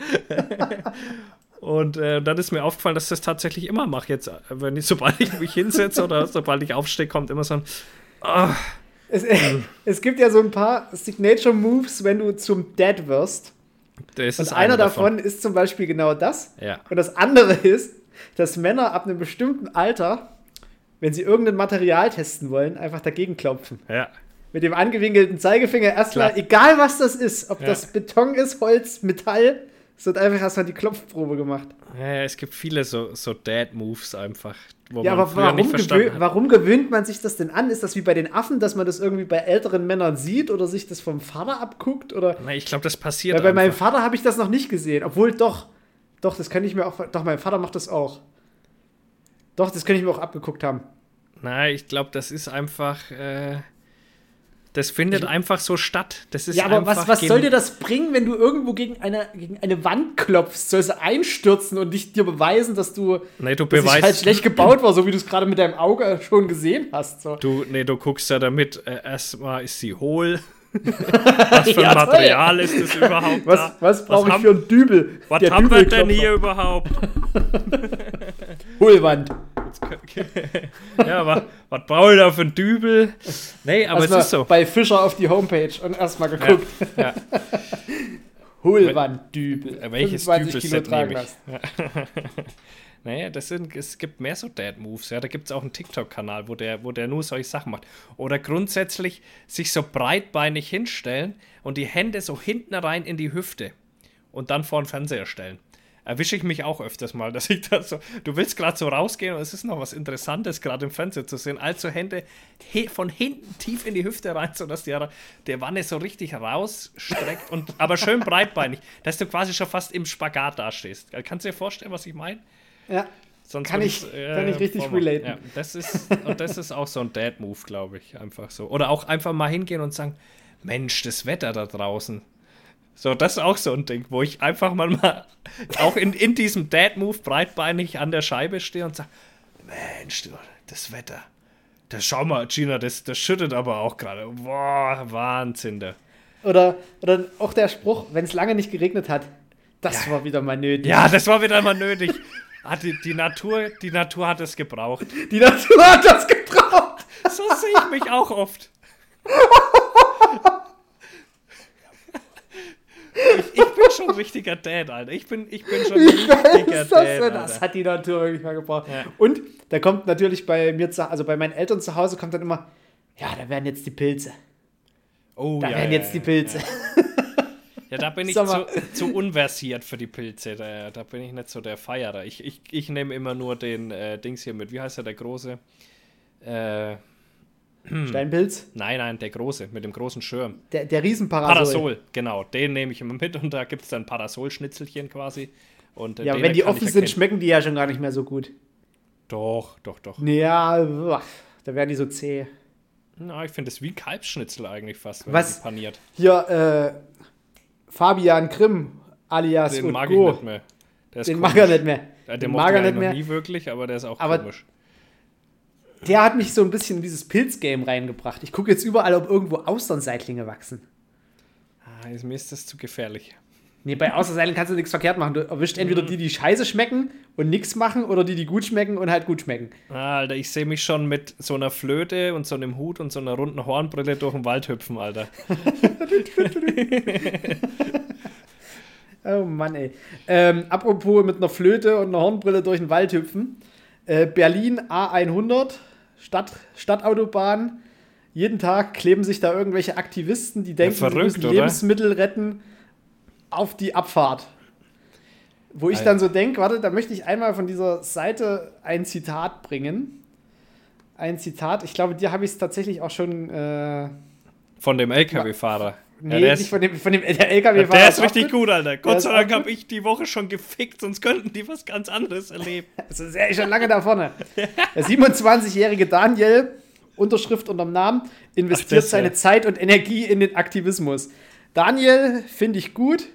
Und äh, dann ist mir aufgefallen, dass ich das tatsächlich immer mache. Jetzt, äh, wenn ich, sobald ich mich hinsetze oder (laughs) sobald ich aufstehe, kommt immer so ein. ah, es, es gibt ja so ein paar Signature Moves, wenn du zum Dad wirst. das Und ist einer davon ist zum Beispiel genau das. Ja. Und das andere ist, dass Männer ab einem bestimmten Alter, wenn sie irgendein Material testen wollen, einfach dagegen klopfen. Ja. Mit dem angewinkelten Zeigefinger erstmal, Klar. egal was das ist, ob Ja. das Beton ist, Holz, Metall, es wird einfach erstmal die Klopfprobe gemacht. ja, es gibt viele so, so Dad-Moves einfach, wo Ja, man aber warum, gewö hat. warum gewöhnt man sich das denn an? Ist das wie bei den Affen, dass man das irgendwie bei älteren Männern sieht oder sich das vom Vater abguckt? Oder Nein, ich glaube, das passiert Weil bei meinem. Vater habe ich das noch nicht gesehen. Obwohl doch, doch, das kann ich mir auch. Doch, mein Vater macht das auch. Doch, das kann ich mir auch abgeguckt haben. Nein, ich glaube, das ist einfach. Äh, das findet einfach so statt. Das ist Ja, aber was, was soll dir das bringen, wenn du irgendwo gegen eine, gegen eine Wand klopfst? Soll sie einstürzen und nicht dir beweisen, dass du Nee, du dass halt schlecht gebaut war, so wie du es gerade mit deinem Auge schon gesehen hast? So. Du, nee, du guckst ja damit, äh, erstmal ist sie hohl. (laughs) was (laughs) für Ja, ein toll. Material ist das überhaupt Was, da? was brauche ich haben- für einen Dübel? Was haben wir denn hier überhaupt? (laughs) Hohlwand. (laughs) ja, aber was brauche ich da für einen Dübel? Nee, aber Erstmal es ist so. bei Fischer auf die Homepage und erstmal geguckt. Ja. (laughs) Hohlwanddübel. Äh, Welches 25 Kilo Dübelset tragen nehme ich? Naja, (laughs) das sind, es gibt mehr so Dad-Moves. Ja. Da gibt es auch einen TikTok-Kanal, wo der, wo der nur solche Sachen macht. Oder grundsätzlich sich so breitbeinig hinstellen und die Hände so hinten rein in die Hüfte und dann vor den Fernseher stellen. Erwische ich mich auch öfters mal, (laughs) dass ich da so, du willst gerade so rausgehen und es ist noch was Interessantes gerade im Fernseher zu sehen, also Hände he von hinten tief in die Hüfte rein, sodass die, der Wanne so richtig rausstreckt und (laughs) aber schön breitbeinig, dass du quasi schon fast im Spagat dastehst. Kannst du dir vorstellen, was ich meine? Ja. Sonst Kann ich- äh, kann ich richtig relaten. Ja, das ist, und das ist auch so ein Dad-Move, glaube ich. Einfach so. Oder auch einfach mal hingehen und sagen: Mensch, das Wetter da draußen. So, das ist auch so ein Ding, wo ich einfach mal, mal auch in, in diesem Dad-Move breitbeinig an der Scheibe stehe und sage: Mensch, du, das Wetter. Das, schau mal, Gina, das, das schüttet aber auch gerade. Boah, Wahnsinn. Da. Oder, oder auch der Spruch, wenn es lange nicht geregnet hat, das war wieder mal nötig. Ja, das war wieder mal nötig. Ah, die, die, Natur, die Natur hat es gebraucht. Die Natur hat das gebraucht. So sehe ich mich auch oft. (laughs) Ich, ich bin schon ein richtiger Dad, Alter. Ich bin, ich bin schon ein richtiger das Dad. denn? Das Alter. hat die Natur wirklich mal gebraucht. Ja. Und da kommt natürlich bei mir, zu, also bei meinen Eltern zu Hause, kommt dann immer, ja, da werden jetzt die Pilze. Oh, Da ja, werden jetzt die Pilze. Ja, da bin (laughs) ich zu, zu unversiert für die Pilze. Da, da bin ich nicht so der Feierer. Ich, ich, ich nehme immer nur den äh, Dings hier mit. Wie heißt er, der große? Äh, Steinpilz, nein, nein, der große, mit dem großen Schirm. der, der Riesenparasol. Parasol, genau. Den nehme ich immer mit und da gibt es dann Parasolschnitzelchen quasi. Und, äh, Ja, wenn die offen sind, schmecken die ja schon gar nicht mehr so gut. Doch, doch, doch. Ja, da werden die so zäh. Na, ich finde es wie Kalbsschnitzel eigentlich fast, wenn Was? paniert. Hier, äh, Fabian Grimm alias Den mag ich nicht mehr. Der ist Den komisch. mag er nicht mehr. Ja, den Den mag er nicht mehr. nie wirklich, aber der ist auch Aber- komisch. Der hat mich so ein bisschen in dieses Pilzgame reingebracht. Ich gucke jetzt überall, ob irgendwo Austernseitlinge wachsen. Ah, ist- mir ist das zu gefährlich. Nee, bei Außerseilen kannst du nichts verkehrt machen. Du erwischt entweder die, die scheiße schmecken und nichts machen, oder die, die gut schmecken und halt gut schmecken. Ah, Alter, ich sehe mich schon mit so einer Flöte und so einem Hut und so einer runden Hornbrille durch den Wald hüpfen, Alter. (laughs) Oh Mann, ey. Ähm, apropos mit einer Flöte und einer Hornbrille durch den Wald hüpfen. Äh, Berlin A100, Stadt, Stadtautobahn. Jeden Tag kleben sich da irgendwelche Aktivisten, die denken, sie verrückt, müssen oder? Lebensmittel retten, auf die Abfahrt. Wo ich Alter. dann so denke, warte, da möchte ich einmal von dieser Seite ein Zitat bringen. Ein Zitat, ich glaube, dir habe ich es tatsächlich auch schon. Äh, Von dem LKW-Fahrer. Nee, der nicht ist, von dem, von dem der LKW-Fahrer. der ist richtig gut, Alter. Gott sei Dank habe ich die Woche schon gefickt, sonst könnten die was ganz anderes erleben. (laughs) Also ist ja schon lange da vorne. Der 27-jährige Daniel, Unterschrift unterm Namen, investiert das, seine ja. Zeit und Energie in den Aktivismus. Daniel finde ich gut.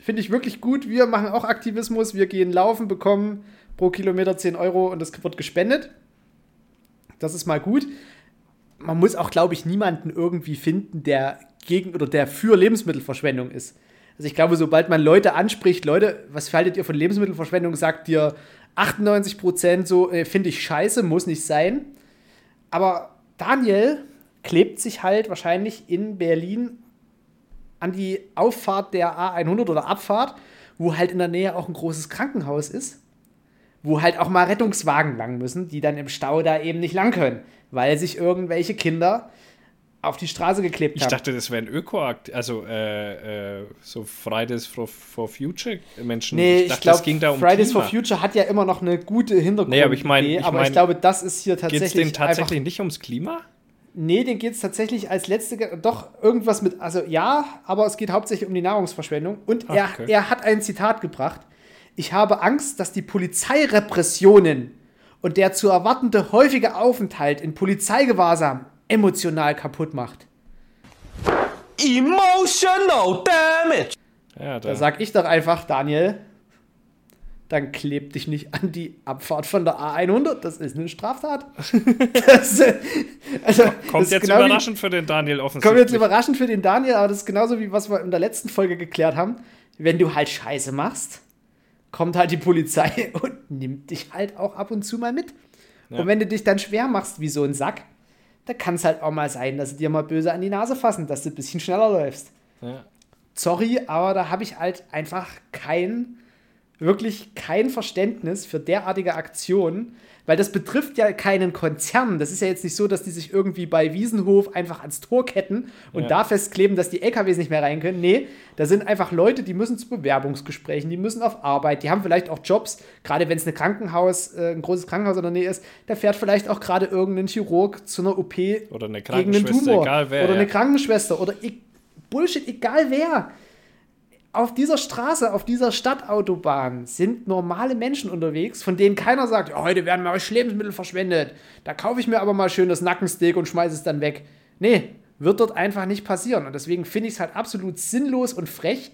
Finde ich wirklich gut. Wir machen auch Aktivismus. Wir gehen laufen, bekommen pro Kilometer 10 Euro und das wird gespendet. Das ist mal gut. Man muss auch, glaube ich, niemanden irgendwie finden, der gegen oder der für Lebensmittelverschwendung ist. Also ich glaube, sobald man Leute anspricht, Leute, was haltet ihr von Lebensmittelverschwendung, sagt dir 98 Prozent so, äh, finde ich scheiße, muss nicht sein. Aber Daniel klebt sich halt wahrscheinlich in Berlin an die Auffahrt der A100 oder Abfahrt, wo halt in der Nähe auch ein großes Krankenhaus ist, wo halt auch mal Rettungswagen lang müssen, die dann im Stau da eben nicht lang können, weil sich irgendwelche Kinder auf die Straße geklebt Ich haben. dachte, das wäre ein Ökoakt, also äh, äh, so Fridays for, for Future Menschen. Nee, ich, dachte, glaube, es ging da um Fridays Klima. for Future hat ja immer noch eine gute Hintergrund. Nee, aber ich mein- ich aber mein, ich glaube, das ist hier Geht es tatsächlich. denen tatsächlich nicht ums Klima? nee, den geht es tatsächlich als letzte. Doch, irgendwas mit. Also ja, aber es geht hauptsächlich um die Nahrungsverschwendung. Und Ach, er, okay. er hat ein Zitat gebracht. Ich habe Angst, dass die Polizeirepressionen und der zu erwartende häufige Aufenthalt in Polizeigewahrsam emotional kaputt macht. Emotional damage. Ja, da, Da sag ich doch einfach, Daniel, dann kleb dich nicht an die Abfahrt von der A100. Das ist eine Straftat. (laughs) das, äh, also, kommt jetzt genau wie- überraschend für den Daniel offensichtlich. Kommt jetzt überraschend für den Daniel, aber das ist genauso wie was wir in der letzten Folge geklärt haben. Wenn du halt Scheiße machst, kommt halt die Polizei (laughs) und nimmt dich halt auch ab und zu mal mit. Ja. Und wenn du dich dann schwer machst wie so ein Sack, da kann es halt auch mal sein, dass sie dir mal böse an die Nase fassen, dass du ein bisschen schneller läufst. Ja. sorry, aber da habe ich halt einfach kein, wirklich kein Verständnis für derartige Aktionen, weil das betrifft ja keinen Konzern. Das ist ja jetzt nicht so, dass die sich irgendwie bei Wiesenhof einfach ans Tor ketten und Ja. da festkleben, dass die LKWs nicht mehr rein können. Nee, da sind einfach Leute, die müssen zu Bewerbungsgesprächen, die müssen auf Arbeit, die haben vielleicht auch Jobs, gerade wenn es ein Krankenhaus, äh, ein großes Krankenhaus in der Nähe ist, da fährt vielleicht auch gerade irgendein Chirurg zu einer OP Oder eine gegen einen Krankenschwester, Tumor. egal wer. oder eine ja. Krankenschwester oder e Bullshit, egal wer. Auf dieser Straße, auf dieser Stadtautobahn sind normale Menschen unterwegs, von denen keiner sagt, ja, heute werden mal Lebensmittel verschwendet. Da kaufe ich mir aber mal schön das Nackensteak und schmeiße es dann weg. Nee, wird dort einfach nicht passieren. Und deswegen finde ich es halt absolut sinnlos und frech,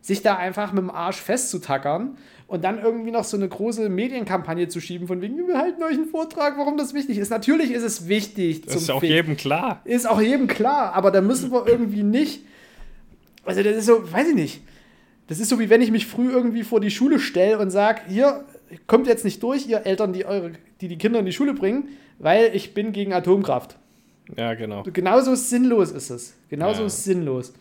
sich da einfach mit dem Arsch festzutackern und dann irgendwie noch so eine große Medienkampagne zu schieben, von wegen, wir halten euch einen Vortrag, warum das wichtig ist. Natürlich ist es wichtig. Das ist auch Fick. jedem klar. Ist auch jedem klar, aber da müssen wir irgendwie nicht. Also, das ist so, weiß ich nicht. Das ist so, wie wenn ich mich früh irgendwie vor die Schule stelle und sage: Hier, kommt jetzt nicht durch, ihr Eltern, die, eure, die die Kinder in die Schule bringen, weil ich bin gegen Atomkraft. Ja, genau. Genauso sinnlos ist es. Genauso Ja. sinnlos.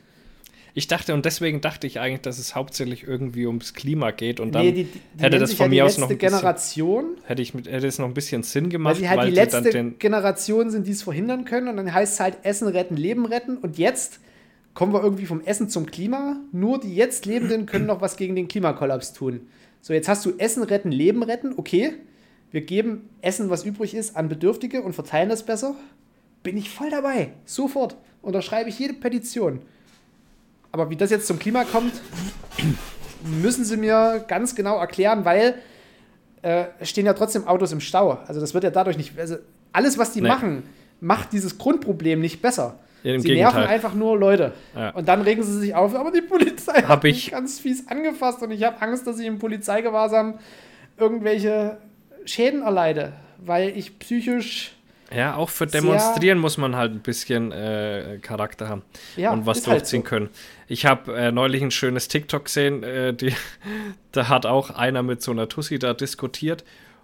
Ich dachte, und deswegen dachte ich eigentlich, dass es hauptsächlich irgendwie ums Klima geht und dann nee, die, die hätte das von ja mir die aus noch ein bisschen, Generation, hätte ich mit, hätte es noch ein bisschen Sinn weil gemacht, sie halt die sie letzte Generation sind, die es verhindern können. Und dann heißt es halt Essen retten, Leben retten. Und jetzt kommen wir irgendwie vom Essen zum Klima. Nur die jetzt Lebenden können noch was gegen den Klimakollaps tun. So, jetzt hast du Essen retten, Leben retten. Okay, wir geben Essen, was übrig ist, an Bedürftige und verteilen das besser. Bin ich voll dabei. Sofort. Unterschreibe ich jede Petition. Aber wie das jetzt zum Klima kommt, (clears throat) müssen sie mir ganz genau erklären, weil äh, es stehen ja trotzdem Autos im Stau. Also das wird ja dadurch nicht. Also alles, was die Nee. machen, macht dieses Grundproblem nicht besser. Im sie Gegenteil. nerven einfach nur Leute. Ja. Und dann regen sie sich auf, aber die Polizei Hab hat ich- mich ganz fies angefasst und ich habe Angst, dass ich im Polizeigewahrsam irgendwelche Schäden erleide, weil ich psychisch Ja, auch für Demonstrieren muss man halt ein bisschen äh, Charakter haben Ja, und was halt durchziehen so. können. Ich habe äh, neulich ein schönes TikTok gesehen, äh, die, (laughs) da hat auch einer mit so einer Tussi da diskutiert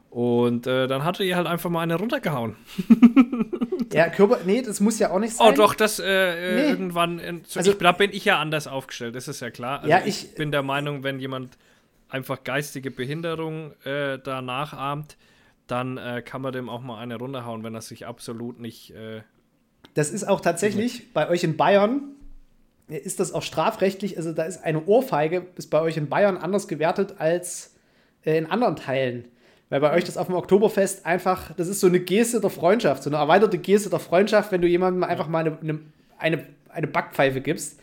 und äh, dann hatte ihr halt einfach mal eine runtergehauen. (laughs) ja Körper nee, das muss ja auch nicht Oh sein. doch, das äh, äh, Nee. irgendwann, in, so, Also- ich, da bin ich ja anders aufgestellt, das ist ja klar. Also Ja, ich, ich- bin der Meinung, wenn jemand einfach geistige Behinderung äh, da nachahmt, dann äh, kann man dem auch mal eine runterhauen, wenn er sich absolut nicht... Äh, Das ist auch tatsächlich bei euch in Bayern ist das auch strafrechtlich, also da ist eine Ohrfeige ist bei euch in Bayern anders gewertet als äh, in anderen Teilen. Weil bei euch das auf dem Oktoberfest einfach, das ist so eine Geste der Freundschaft, so eine erweiterte Geste der Freundschaft, wenn du jemandem einfach mal eine, eine, eine, eine Backpfeife gibst.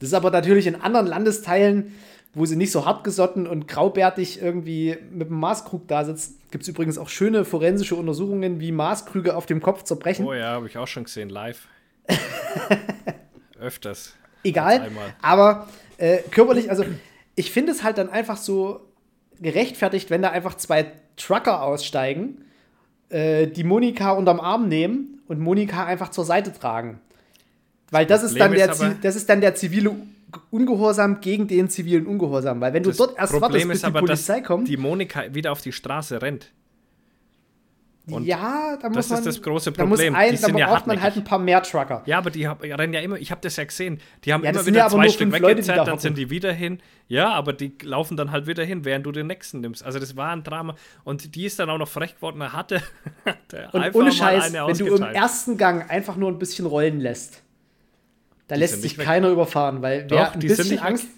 Das ist aber natürlich in anderen Landesteilen, wo sie nicht so hartgesotten und graubärtig irgendwie mit dem Maßkrug da sitzen. Gibt es übrigens auch schöne forensische Untersuchungen, wie Maßkrüge auf dem Kopf zerbrechen. Oh ja, habe ich auch schon gesehen, live. (laughs) Öfters. egal. Aber äh, körperlich, also ich finde es halt dann einfach so gerechtfertigt, wenn da einfach zwei Trucker aussteigen, äh, die Monika unterm Arm nehmen und Monika einfach zur Seite tragen. Weil das, ist dann der, ist aber- das ist dann der zivile Ungehorsam gegen den zivilen Ungehorsam. Weil wenn du Das dort erst wartest, Problem bis ist die Polizei dass kommt, die Monika wieder auf die Straße rennt. Und ja, da muss das ist man, das große Da Problem. ein, Die da sind ja braucht man halt ein paar mehr Trucker. Ja, aber die rennen ja immer, ich habe das ja gesehen, die haben Ja, immer wieder zwei Stück weggezerrt, da dann sind die wieder hin. Ja, aber die laufen dann halt wieder hin, während du den nächsten nimmst. Also das war ein Drama. Und die ist dann auch noch frech geworden, (laughs) er hatte, hatte Und einfach ohne mal Scheiß, wenn du im ersten Gang einfach nur ein bisschen rollen lässt, da Die lässt sich keiner überfahren, weil Doch, wer ein die sind bisschen nicht weg.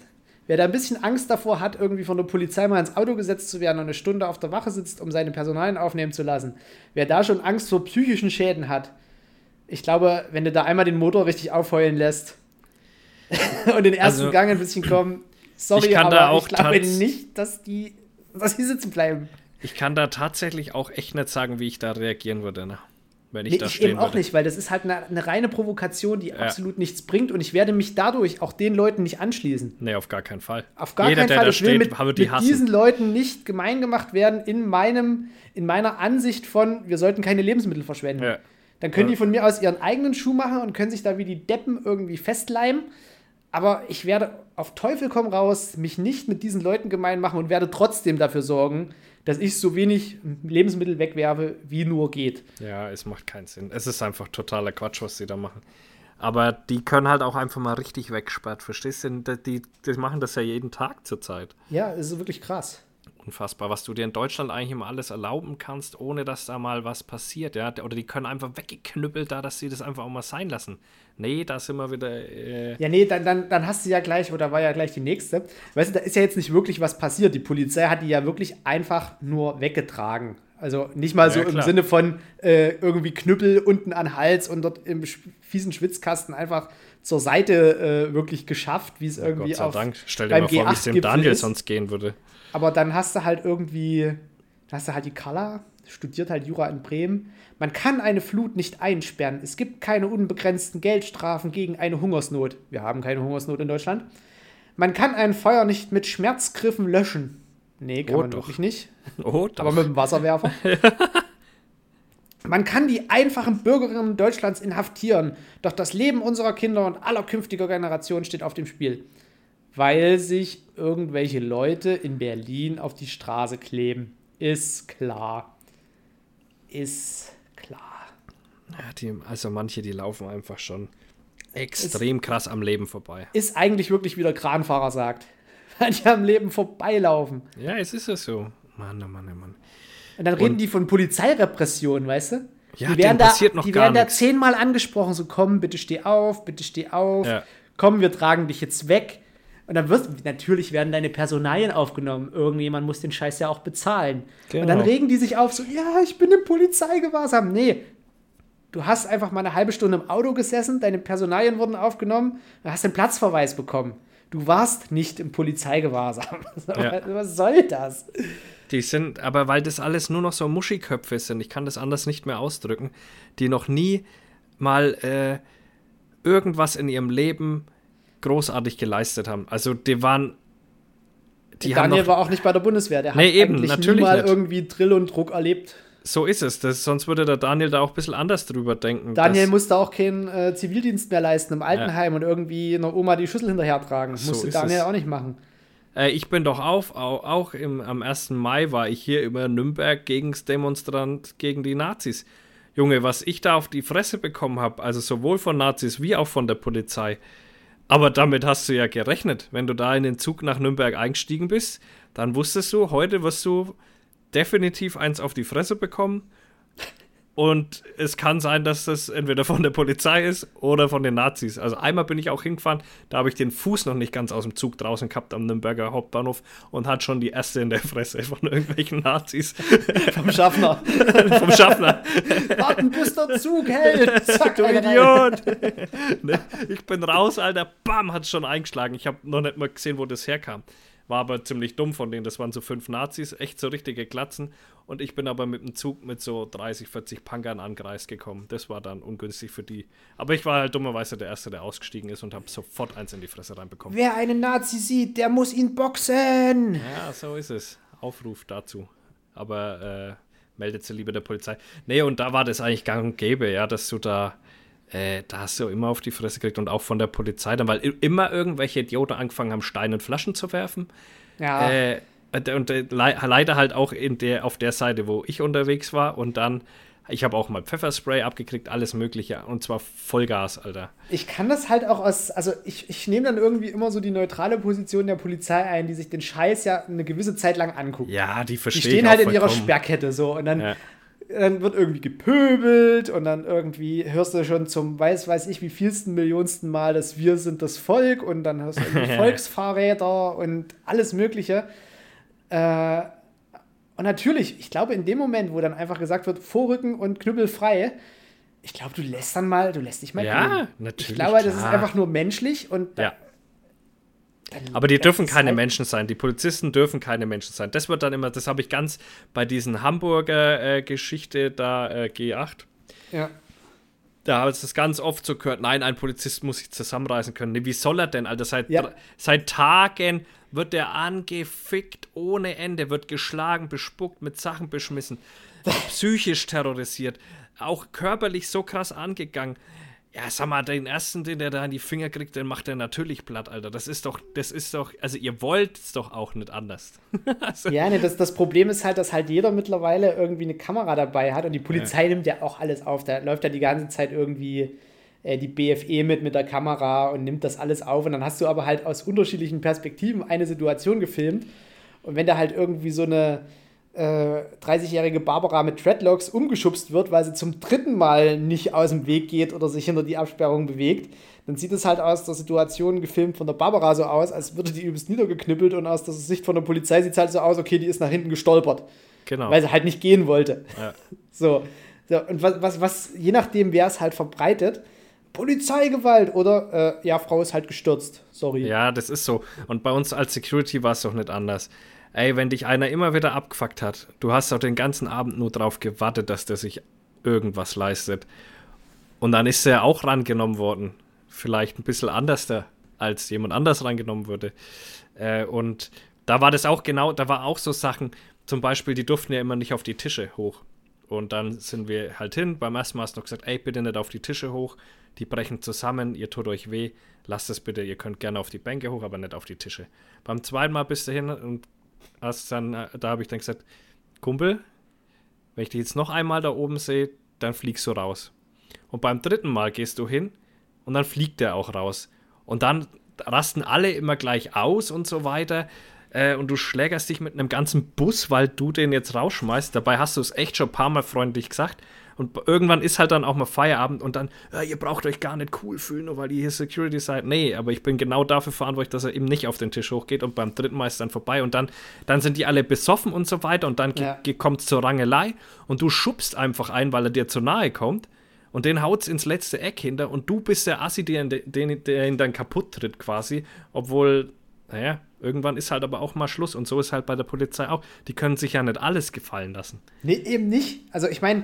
Wer da ein bisschen Angst davor hat, irgendwie von der Polizei mal ins Auto gesetzt zu werden und eine Stunde auf der Wache sitzt, um seine Personalien aufnehmen zu lassen, wer da schon Angst vor psychischen Schäden hat, ich glaube, wenn du da einmal den Motor richtig aufheulen lässt (laughs) und den ersten Also, Gang ein bisschen kommen, sorry, ich kann aber da auch ich glaube nicht, dass die, dass die sitzen bleiben. Ich kann da tatsächlich auch echt nicht sagen, wie ich da reagieren würde, ne? Wenn ich Nee, da ich eben auch würde. nicht, weil das ist halt eine, eine reine Provokation, die absolut nichts bringt und ich werde mich dadurch auch den Leuten nicht anschließen. Nee, auf gar keinen Fall. Auf gar Jeder, keinen Fall. Ich will steht, mit, die mit diesen Leuten nicht gemein gemacht werden in meinem, in meiner Ansicht von, wir sollten keine Lebensmittel verschwenden. Ja. Dann können Ja. die von mir aus ihren eigenen Schuh machen und können sich da wie die Deppen irgendwie festleimen. Aber ich werde auf Teufel komm raus mich nicht mit diesen Leuten gemein machen und werde trotzdem dafür sorgen, dass ich so wenig Lebensmittel wegwerfe, wie nur geht. Ja, es macht keinen Sinn. Es ist einfach totaler Quatsch, was sie da machen. Aber die können halt auch einfach mal richtig wegsperrt, verstehst du? Die, die machen das ja jeden Tag zurzeit. Ja, es ist wirklich krass. Unfassbar, was du dir in Deutschland eigentlich immer alles erlauben kannst, ohne dass da mal was passiert, ja. Oder die können einfach weggeknüppelt da, dass sie das einfach auch mal sein lassen. Nee, da sind wir wieder. Äh ja, nee, dann, dann, dann hast du ja gleich, oder war ja gleich die nächste. Weißt du, da ist ja jetzt nicht wirklich was passiert. Die Polizei hat die ja wirklich einfach nur weggetragen. Also nicht mal so ja, im Sinne von äh, irgendwie Knüppel unten an Hals und dort im fiesen Schwitzkasten einfach zur Seite äh, wirklich geschafft, wie es ja, irgendwie Gott sei auf. Dank. Stell dir mal vor, wie es dem Daniel ist. sonst gehen würde. Aber dann hast du halt irgendwie, dann hast du halt die Color, studiert halt Jura in Bremen. Man kann eine Flut nicht einsperren. Es gibt keine unbegrenzten Geldstrafen gegen eine Hungersnot. Wir haben keine Hungersnot in Deutschland. Man kann ein Feuer nicht mit Schmerzgriffen löschen. Nee, kann oh, man doch. wirklich nicht. (laughs) Oh, doch. Aber mit dem Wasserwerfer. (laughs) Man kann die einfachen Bürgerinnen Deutschlands inhaftieren, doch das Leben unserer Kinder und aller künftiger Generationen steht auf dem Spiel weil sich irgendwelche Leute in Berlin auf die Straße kleben. Ist klar. Ist klar. Ja, die, also manche, die laufen einfach schon extrem ist, krass am Leben vorbei. Ist eigentlich wirklich, wie der Kranfahrer sagt. (laughs) Manche am Leben vorbeilaufen. Ja, es ist ja so. Mann, oh Mann, oh Mann. Und dann reden Und, die von Polizeirepression, weißt du? Ja, die werden da, passiert noch Die werden da zehnmal angesprochen, so komm, bitte steh auf, bitte steh auf. Ja. Komm, wir tragen dich jetzt weg. Und dann wirst natürlich werden deine Personalien aufgenommen. Irgendjemand muss den Scheiß ja auch bezahlen. Genau. Und dann genau. regen die sich auf, so, ja, ich bin im Polizeigewahrsam. Nee, du hast einfach mal eine halbe Stunde im Auto gesessen, deine Personalien wurden aufgenommen, du hast den Platzverweis bekommen. Du warst nicht im Polizeigewahrsam. (laughs) Ja. Was soll das? Die sind, aber weil das alles nur noch so Muschiköpfe sind, ich kann das anders nicht mehr ausdrücken, die noch nie mal äh, irgendwas in ihrem Leben großartig geleistet haben. Also die waren. Die Daniel noch, war auch nicht bei der Bundeswehr. Der nee, hat eben, natürlich mal irgendwie Drill und Druck erlebt. So ist es. Das, sonst würde der Daniel da auch ein bisschen anders drüber denken. Daniel musste auch keinen äh, Zivildienst mehr leisten im Altenheim ja. und irgendwie einer Oma die Schüssel hinterher tragen. So musste Daniel es. auch nicht machen. Äh, ich bin doch auf, auch, auch im, am 1. Mai war ich hier über Nürnberg Gegendemonstrant gegen die Nazis. Junge, was ich da auf die Fresse bekommen habe, also sowohl von Nazis wie auch von der Polizei, aber damit hast du ja gerechnet. Wenn du da in den Zug nach Nürnberg eingestiegen bist, dann wusstest du, heute wirst du definitiv eins auf die Fresse bekommen. Und es kann sein, dass das entweder von der Polizei ist oder von den Nazis. Also einmal bin ich auch hingefahren, da habe ich den Fuß noch nicht ganz aus dem Zug draußen gehabt am Nürnberger Hauptbahnhof und hat schon die erste in der Fresse von irgendwelchen Nazis. (laughs) Vom Schaffner. (laughs) Vom Schaffner. Warten, bis der Zug hält. (laughs) Zack, du Idiot. ne? Ich bin raus, Alter. Bam, hat es schon eingeschlagen. Ich habe noch nicht mal gesehen, wo das herkam. War aber ziemlich dumm von denen. Das waren so fünf Nazis, echt so richtige Glatzen. Und ich bin aber mit dem Zug mit so 30, 40 Punkern angereist gekommen. Das war dann ungünstig für die. Aber ich war halt dummerweise der Erste, der ausgestiegen ist und habe sofort eins in die Fresse reinbekommen. Wer einen Nazi sieht, der muss ihn boxen. Ja, so ist es. Aufruf dazu. Aber äh, meldet sie lieber der Polizei. Nee, und da war das eigentlich gang und gäbe, ja, dass du da äh, da hast du immer auf die Fresse gekriegt und auch von der Polizei dann, weil immer irgendwelche Idioten angefangen haben, Steine und Flaschen zu werfen. Ja. Äh, und äh, leider halt auch in der, auf der Seite, wo ich unterwegs war und dann ich habe auch mal Pfefferspray abgekriegt, alles Mögliche. Und zwar Vollgas, Alter. Ich kann das halt auch aus. Also, ich, ich nehme dann irgendwie immer so die neutrale Position der Polizei ein, die sich den Scheiß ja eine gewisse Zeit lang anguckt. Ja, die verstehen. Die stehen halt in ihrer Sperrkette so. Und dann ja dann wird irgendwie gepöbelt und dann irgendwie hörst du schon zum weiß weiß ich wie vielsten Millionsten Mal, dass wir sind das Volk und dann hörst du irgendwie (laughs) Volksfahrräder und alles Mögliche. Äh, und natürlich, ich glaube, in dem Moment, wo dann einfach gesagt wird, Vorrücken und Knüppel frei, ich glaube, du lässt dann mal, du lässt dich mal Ja, gehen. natürlich. Ich glaube, klar. das ist einfach nur menschlich und ja. Aber die dürfen keine halt Menschen sein. Die Polizisten dürfen keine Menschen sein. Das wird dann immer, das habe ich ganz bei diesen Hamburger äh, Geschichte da äh, G8. Ja. Da habe ich das ganz oft so gehört. Nein, ein Polizist muss sich zusammenreißen können. Nee, wie soll er denn, Alter? Seit, ja. seit Tagen wird der angefickt ohne Ende, wird geschlagen, bespuckt, mit Sachen beschmissen, psychisch terrorisiert, auch körperlich so krass angegangen. Ja, sag mal, den ersten, den der da in die Finger kriegt, den macht er natürlich platt, Alter. Das ist doch, das ist doch, also ihr wollt es doch auch nicht anders. (laughs) also. Ja, ne, das, das Problem ist halt, dass halt jeder mittlerweile irgendwie eine Kamera dabei hat und die Polizei ja. nimmt ja auch alles auf. Da läuft ja die ganze Zeit irgendwie äh, die BFE mit mit der Kamera und nimmt das alles auf. Und dann hast du aber halt aus unterschiedlichen Perspektiven eine Situation gefilmt. Und wenn da halt irgendwie so eine äh, 30-jährige Barbara mit Dreadlocks umgeschubst wird, weil sie zum dritten Mal nicht aus dem Weg geht oder sich hinter die Absperrung bewegt, dann sieht es halt aus der Situation gefilmt von der Barbara so aus, als würde die übelst niedergeknüppelt und aus der Sicht von der Polizei sieht es halt so aus, okay, die ist nach hinten gestolpert. Genau. Weil sie halt nicht gehen wollte. Ja. (laughs) So. so. Und was, was, was, je nachdem, wer es halt verbreitet, Polizeigewalt oder äh, ja, Frau ist halt gestürzt. Sorry. Ja, das ist so. Und bei uns als Security war es doch nicht anders. Ey, wenn dich einer immer wieder abgefuckt hat, du hast doch den ganzen Abend nur drauf gewartet, dass der sich irgendwas leistet. Und dann ist er auch rangenommen worden. Vielleicht ein bisschen anders als jemand anders rangenommen wurde. Äh, und da war das auch genau, da war auch so Sachen, zum Beispiel, die durften ja immer nicht auf die Tische hoch. Und dann sind wir halt hin. Beim ersten Mal hast du noch gesagt, ey, bitte nicht auf die Tische hoch. Die brechen zusammen, ihr tut euch weh. Lasst es bitte, ihr könnt gerne auf die Bänke hoch, aber nicht auf die Tische. Beim zweiten Mal bist du hin und hast dann, äh, da habe ich dann gesagt, Kumpel, wenn ich dich jetzt noch einmal da oben sehe, dann fliegst du raus. Und beim dritten Mal gehst du hin und dann fliegt er auch raus. Und dann rasten alle immer gleich aus und so weiter. Äh, und du schlägerst dich mit einem ganzen Bus, weil du den jetzt rausschmeißt. Dabei hast du es echt schon ein paar Mal freundlich gesagt. Und irgendwann ist halt dann auch mal Feierabend und dann, ja, ihr braucht euch gar nicht cool fühlen, nur weil ihr hier Security seid. Nee, aber ich bin genau dafür verantwortlich, dass er eben nicht auf den Tisch hochgeht und beim dritten Mal ist dann vorbei und dann, dann sind die alle besoffen und so weiter und dann Ja. kommt es zur Rangelei und du schubst einfach ein, weil er dir zu nahe kommt und den haut's ins letzte Eck hinter und du bist der Assi, der, den, der ihn dann kaputt tritt quasi, obwohl, naja, irgendwann ist halt aber auch mal Schluss und so ist halt bei der Polizei auch. Die können sich ja nicht alles gefallen lassen. Nee, eben nicht. Also ich meine,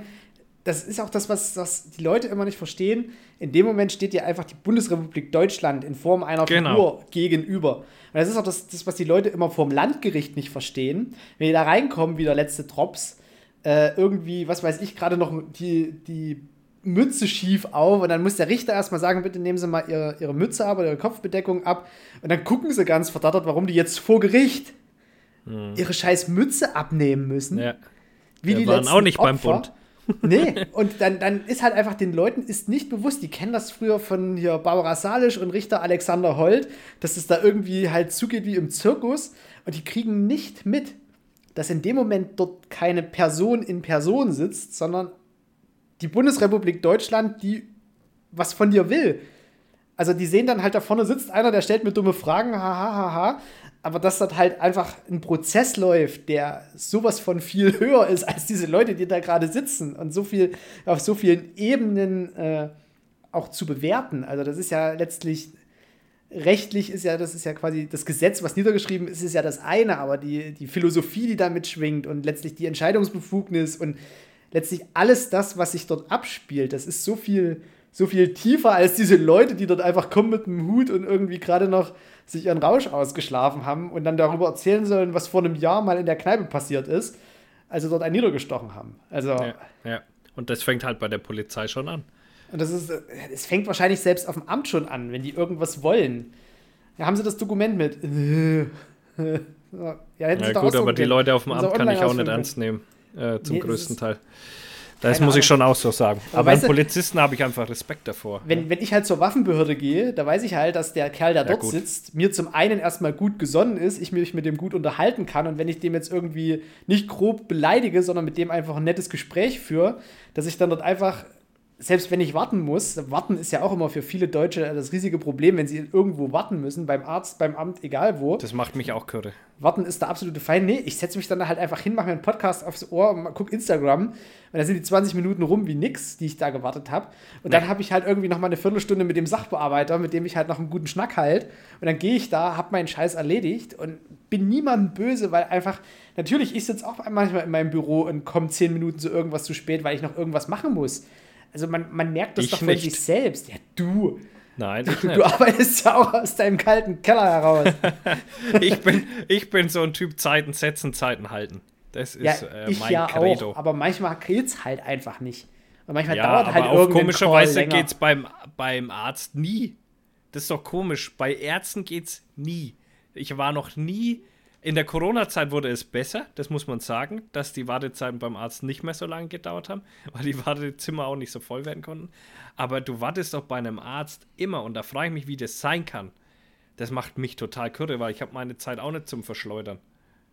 das ist auch das, was, was die Leute immer nicht verstehen. In dem Moment steht dir einfach die Bundesrepublik Deutschland in Form einer Genau. Figur gegenüber. Und das ist auch das, das, was die Leute immer vorm Landgericht nicht verstehen. Wenn die da reinkommen, wie der letzte Drops, äh, irgendwie, was weiß ich, gerade noch die, die Mütze schief auf und dann muss der Richter erstmal sagen, bitte nehmen Sie mal ihre, ihre Mütze ab oder ihre Kopfbedeckung ab. Und dann gucken sie ganz verdattert, warum die jetzt vor Gericht ihre scheiß Mütze abnehmen müssen. Ja. Wie Wir die waren auch nicht beim Opfer. Bund. Nee, und dann, dann ist halt einfach den Leuten ist nicht bewusst, die kennen das früher von hier Barbara Salisch und Richter Alexander Holt, dass es da irgendwie halt zugeht wie im Zirkus und die kriegen nicht mit, dass in dem Moment dort keine Person in Person sitzt, sondern die Bundesrepublik Deutschland, die was von dir will. Also die sehen dann halt da vorne sitzt einer, der stellt mir dumme Fragen, haha, haha. Aber dass das halt einfach ein Prozess läuft, der sowas von viel (laughs) höher ist als diese Leute, die da gerade sitzen und so viel auf so vielen Ebenen äh, auch zu bewerten. Also das ist ja letztlich rechtlich ist ja, das ist ja quasi das Gesetz, was niedergeschrieben ist, ist ja das eine, aber die, die Philosophie, die da mitschwingt und letztlich die Entscheidungsbefugnis und letztlich alles das, was sich dort abspielt, das ist so viel, so viel tiefer als diese Leute, die dort einfach kommen mit einem Hut und irgendwie gerade noch sich ihren Rausch ausgeschlafen haben und dann darüber erzählen sollen, was vor einem Jahr mal in der Kneipe passiert ist, als sie dort einen niedergestochen haben. Also, Ja, ja. Und das fängt halt bei der Polizei schon an. und das ist, es fängt wahrscheinlich selbst auf dem Amt schon an, wenn die irgendwas wollen. Ja, haben sie das Dokument mit? (laughs) Ja, hätten Ja gut, aber die. Leute auf dem Amt kann ich auch nicht ernst nehmen. Äh, zum Nee, größten Teil. Das muss ich Ahnung. schon auch so sagen. Aber Aber weißt beim du- Polizisten habe ich einfach Respekt davor. Wenn, wenn ich halt zur Waffenbehörde gehe, da weiß ich halt, dass der Kerl, der Ja, dort gut. sitzt, mir zum einen erstmal gut gesonnen ist, ich mich mit dem gut unterhalten kann und wenn ich dem jetzt irgendwie nicht grob beleidige, sondern mit dem einfach ein nettes Gespräch führe, dass ich dann dort einfach, selbst wenn ich warten muss, warten ist ja auch immer für viele Deutsche das riesige Problem, wenn sie irgendwo warten müssen, beim Arzt, beim Amt, egal wo. Das macht mich auch kürre. Warten ist der absolute Feind. Nee, ich setze mich dann halt einfach hin, mache mir einen Podcast aufs Ohr, und guck Instagram. Und dann sind die 20 Minuten rum wie nix, die ich da gewartet habe. Und dann Nee. habe ich halt irgendwie noch mal eine Viertelstunde mit dem Sachbearbeiter, mit dem ich halt noch einen guten Schnack halt. Und dann gehe ich da, habe meinen Scheiß erledigt und bin niemandem böse, weil einfach, natürlich, ich sitze auch manchmal in meinem Büro und komme 10 Minuten zu irgendwas zu spät, weil ich noch irgendwas machen muss. Also man, man merkt das Ich doch von nicht. sich selbst. Ja, du. Nein, ich Du nicht. arbeitest ja auch aus deinem kalten Keller heraus. (laughs) ich, bin, ich bin so ein Typ Zeiten setzen, Zeiten halten. Das ist Ja, äh, ich mein ja Credo. auch, aber manchmal geht's halt einfach nicht. Und manchmal ja, dauert aber halt auch komischerweise geht es beim, beim Arzt nie. Das ist doch komisch. Bei Ärzten geht's nie. Ich war noch nie In der Corona-Zeit wurde es besser, das muss man sagen, dass die Wartezeiten beim Arzt nicht mehr so lange gedauert haben, (laughs) weil die Wartezimmer auch nicht so voll werden konnten. Aber du wartest doch bei einem Arzt immer und da frage ich mich, wie das sein kann. Das macht mich total kürre, weil ich habe meine Zeit auch nicht zum Verschleudern.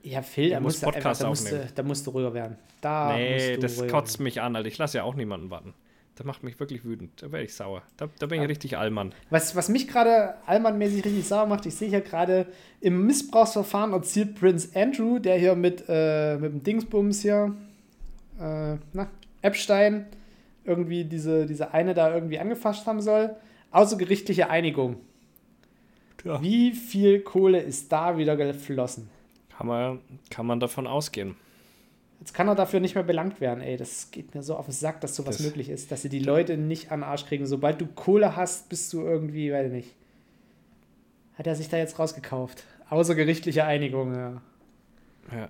Ja, Phil, da muss musst, du einfach, da, musst du, da musst du ruhiger werden. Da musst nee, du das kotzt werden. mich an, Alter. Ich lasse ja auch niemanden warten. Das macht mich wirklich wütend. Da werde ich sauer. Da, da bin ich richtig Allmann. Was, was mich gerade allmannmäßig richtig sauer macht, ich sehe hier gerade im Missbrauchsverfahren erzählt Prince Andrew, der hier mit, äh, mit dem Dingsbums hier, äh, na, Epstein, irgendwie diese, diese eine da irgendwie angefasst haben soll. Außergerichtliche Einigung. Ja. Wie viel Kohle ist da wieder geflossen? Kann man, kann man davon ausgehen. Jetzt kann er dafür nicht mehr belangt werden, ey. Das geht mir so auf den Sack, dass sowas Das- möglich ist, dass sie die Leute nicht an den Arsch kriegen. Sobald du Kohle hast, bist du irgendwie, weiß ich nicht. Hat er sich da jetzt rausgekauft? Außergerichtliche Einigung, ja. Ja.